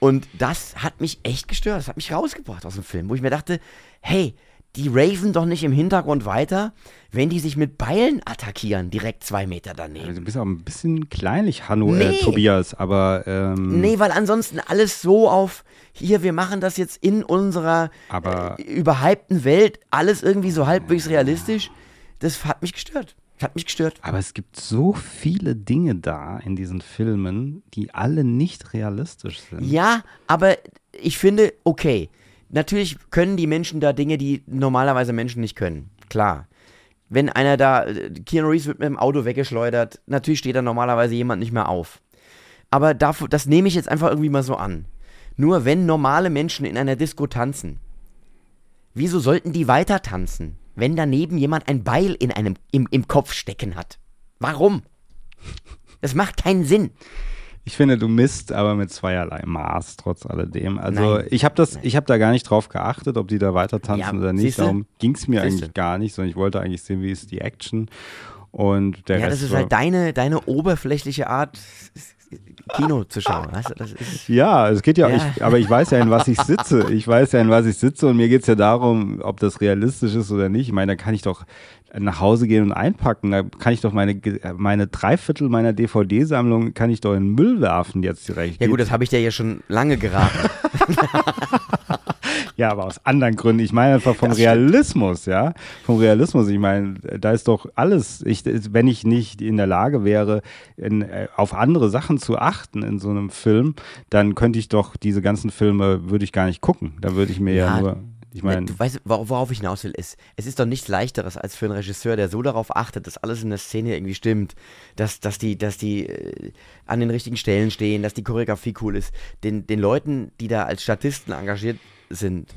Und das hat mich echt gestört. Das hat mich rausgebracht aus dem Film, wo ich mir dachte, hey, die raven doch nicht im Hintergrund weiter, wenn die sich mit Beilen attackieren, direkt zwei Meter daneben. Also, du bist auch ein bisschen kleinlich, Hanno, Nee. äh, Tobias, aber ähm, Nee, weil ansonsten alles so auf, hier, wir machen das jetzt in unserer Aber- äh, überhypten Welt, alles irgendwie so halbwegs realistisch. Das hat mich gestört. Hat mich gestört. Aber es gibt so viele Dinge da in diesen Filmen, die alle nicht realistisch sind. Ja, aber ich finde, okay, natürlich können die Menschen da Dinge, die normalerweise Menschen nicht können. Klar. Wenn einer da, äh, Keanu Reeves wird mit dem Auto weggeschleudert, natürlich steht da normalerweise jemand nicht mehr auf. Aber dafür, das nehme ich jetzt einfach irgendwie mal so an. Nur wenn normale Menschen in einer Disco tanzen, wieso sollten die weiter tanzen, wenn daneben jemand ein Beil in einem, im, im Kopf stecken hat? Warum? Das macht keinen Sinn. Ich finde, du misst aber mit zweierlei Maß trotz alledem. Also Nein. ich habe das, ich habe da gar nicht drauf geachtet, ob die da weiter tanzen Ja, oder nicht. siehste? Darum ging es mir Siehste? eigentlich gar nicht, sondern ich wollte eigentlich sehen, wie ist die Action. Und der Ja, Rest das ist halt deine, deine oberflächliche Art, Kino zu schauen. Weißt du? das ist, Ja, es geht ja, Ja. Ich, aber ich weiß ja, in was ich sitze. Ich weiß ja, in was ich sitze und mir geht es ja darum, ob das realistisch ist oder nicht. Ich meine, da kann ich doch nach Hause gehen und einpacken. Da kann ich doch meine, meine Dreiviertel meiner DVD-Sammlung kann ich doch in den Müll werfen jetzt direkt. ja gut, das habe ich dir ja schon lange geraten. Ja, aber aus anderen Gründen. Ich meine einfach vom Das stimmt. Realismus, ja. Vom Realismus. Ich meine, da ist doch alles. Ich, wenn ich nicht in der Lage wäre, in, äh, auf andere Sachen zu achten in so einem Film, dann könnte ich doch diese ganzen Filme, würde ich gar nicht gucken. Da würde ich mir ja, Ja, nur, ich meine, du weißt, wor- worauf ich hinaus will, ist, es ist doch nichts leichteres als für einen Regisseur, der so darauf achtet, dass alles in der Szene irgendwie stimmt, dass, dass die, dass die äh, an den richtigen Stellen stehen, dass die Choreografie cool ist, den, den Leuten, die da als Statisten engagiert sind,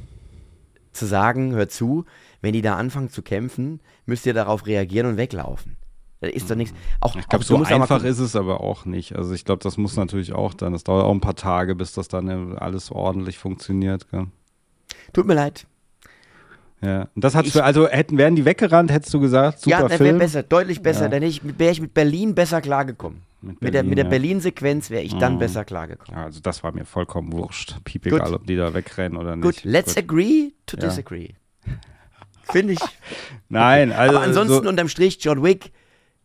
zu sagen, hör zu, wenn die da anfangen zu kämpfen, müsst ihr darauf reagieren und weglaufen. Da ist doch nichts. Auch, ich glaube, so einfach ist es aber auch nicht. Also ich glaube, das muss natürlich auch dann, das dauert auch ein paar Tage, bis das dann äh, alles ordentlich funktioniert. Gell? Tut mir leid. Ja. Und das hat für, also hätten, wären die weggerannt, hättest du gesagt, super ja, Film. wäre besser, deutlich besser. Ja. Dann ich- wäre ich mit Berlin besser klargekommen. Mit, der, mit der ja. Berlin-Sequenz wäre ich dann Mhm. besser klargekommen. Ja, also das war mir vollkommen wurscht. Piep Gut. egal, ob die da wegrennen oder nicht. Gut, let's agree to Ja. disagree. Finde ich. Nein, also Aber ansonsten so, unterm Strich John Wick,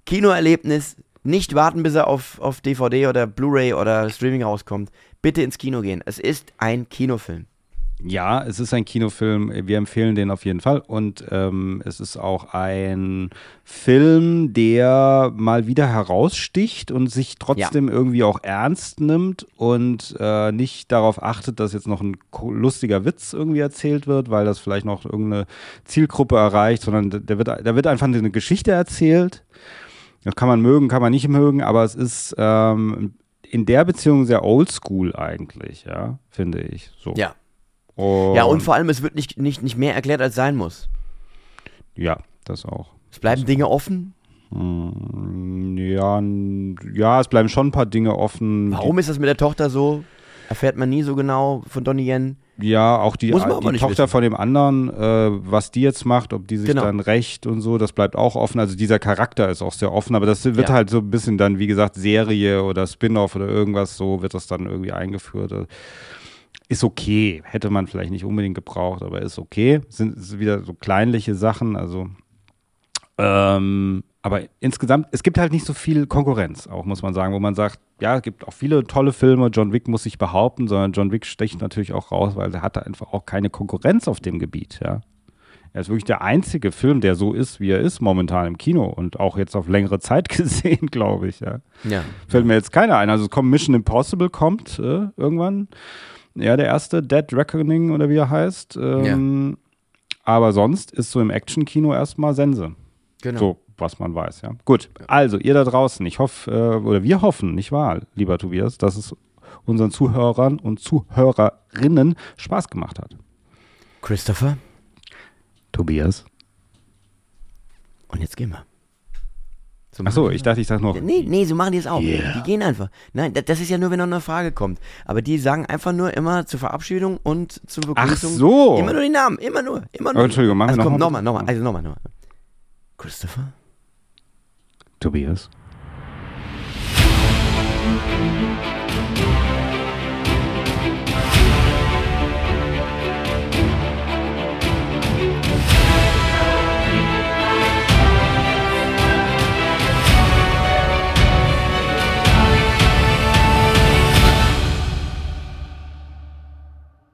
Kinoerlebnis, nicht warten, bis er auf, auf DVD oder Blu-ray oder Streaming rauskommt. Bitte ins Kino gehen. Es ist ein Kinofilm. Ja, es ist ein Kinofilm. Wir empfehlen den auf jeden Fall. Und ähm, es ist auch ein Film, der mal wieder heraussticht und sich trotzdem ja. irgendwie auch ernst nimmt und äh, nicht darauf achtet, dass jetzt noch ein lustiger Witz irgendwie erzählt wird, weil das vielleicht noch irgendeine Zielgruppe erreicht, sondern der wird, da wird einfach eine Geschichte erzählt. Das kann man mögen, kann man nicht mögen, aber es ist ähm, in der Beziehung sehr oldschool eigentlich, ja, finde ich. So. Ja. Und ja, und vor allem, es wird nicht, nicht, nicht mehr erklärt, als sein muss. Ja, das auch. Es bleiben das Dinge offen? Hm, ja, ja, es bleiben schon ein paar Dinge offen. Warum ist das mit der Tochter so? Erfährt man nie so genau von Donnie Yen. Ja, auch die, die Tochter wissen. von dem anderen, äh, was die jetzt macht, ob die sich genau. dann rächt und so, das bleibt auch offen. Also dieser Charakter ist auch sehr offen, aber das wird ja. halt so ein bisschen dann, wie gesagt, Serie oder Spin-off oder irgendwas, so wird das dann irgendwie eingeführt ist okay. Hätte man vielleicht nicht unbedingt gebraucht, aber ist okay. Sind, sind wieder so kleinliche Sachen, also ähm, aber insgesamt, es gibt halt nicht so viel Konkurrenz, auch muss man sagen, wo man sagt, ja, es gibt auch viele tolle Filme, John Wick muss sich behaupten, sondern John Wick sticht natürlich auch raus, weil er hatte einfach auch keine Konkurrenz auf dem Gebiet, ja. Er ist wirklich der einzige Film, der so ist, wie er ist momentan im Kino und auch jetzt auf längere Zeit gesehen, glaube ich, ja. ja. Fällt mir jetzt keiner ein. Also es kommt Mission Impossible kommt äh, irgendwann ja, der erste, Dead Reckoning oder wie er heißt. Ähm, ja. Aber sonst ist so im Action-Kino erstmal Sense. Genau. So, was man weiß, ja. Gut, also ihr da draußen, ich hoffe, äh, oder wir hoffen, nicht wahr, lieber Tobias, dass es unseren Zuhörern und Zuhörerinnen Spaß gemacht hat. Christopher. Tobias. Und jetzt gehen wir. So Achso, ich dachte, ich sag noch. Nee, nee, so machen die es auch. Yeah. Die gehen einfach. Nein, das ist ja nur, wenn noch eine Frage kommt. Aber die sagen einfach nur immer zur Verabschiedung und zur Begrüßung. Ach so. Immer nur die Namen, immer nur, immer nur. Oh, Entschuldigung, machen also, wir komm, nochmal. Nochmal, nochmal, also nochmal, nochmal. Christopher? Tobias?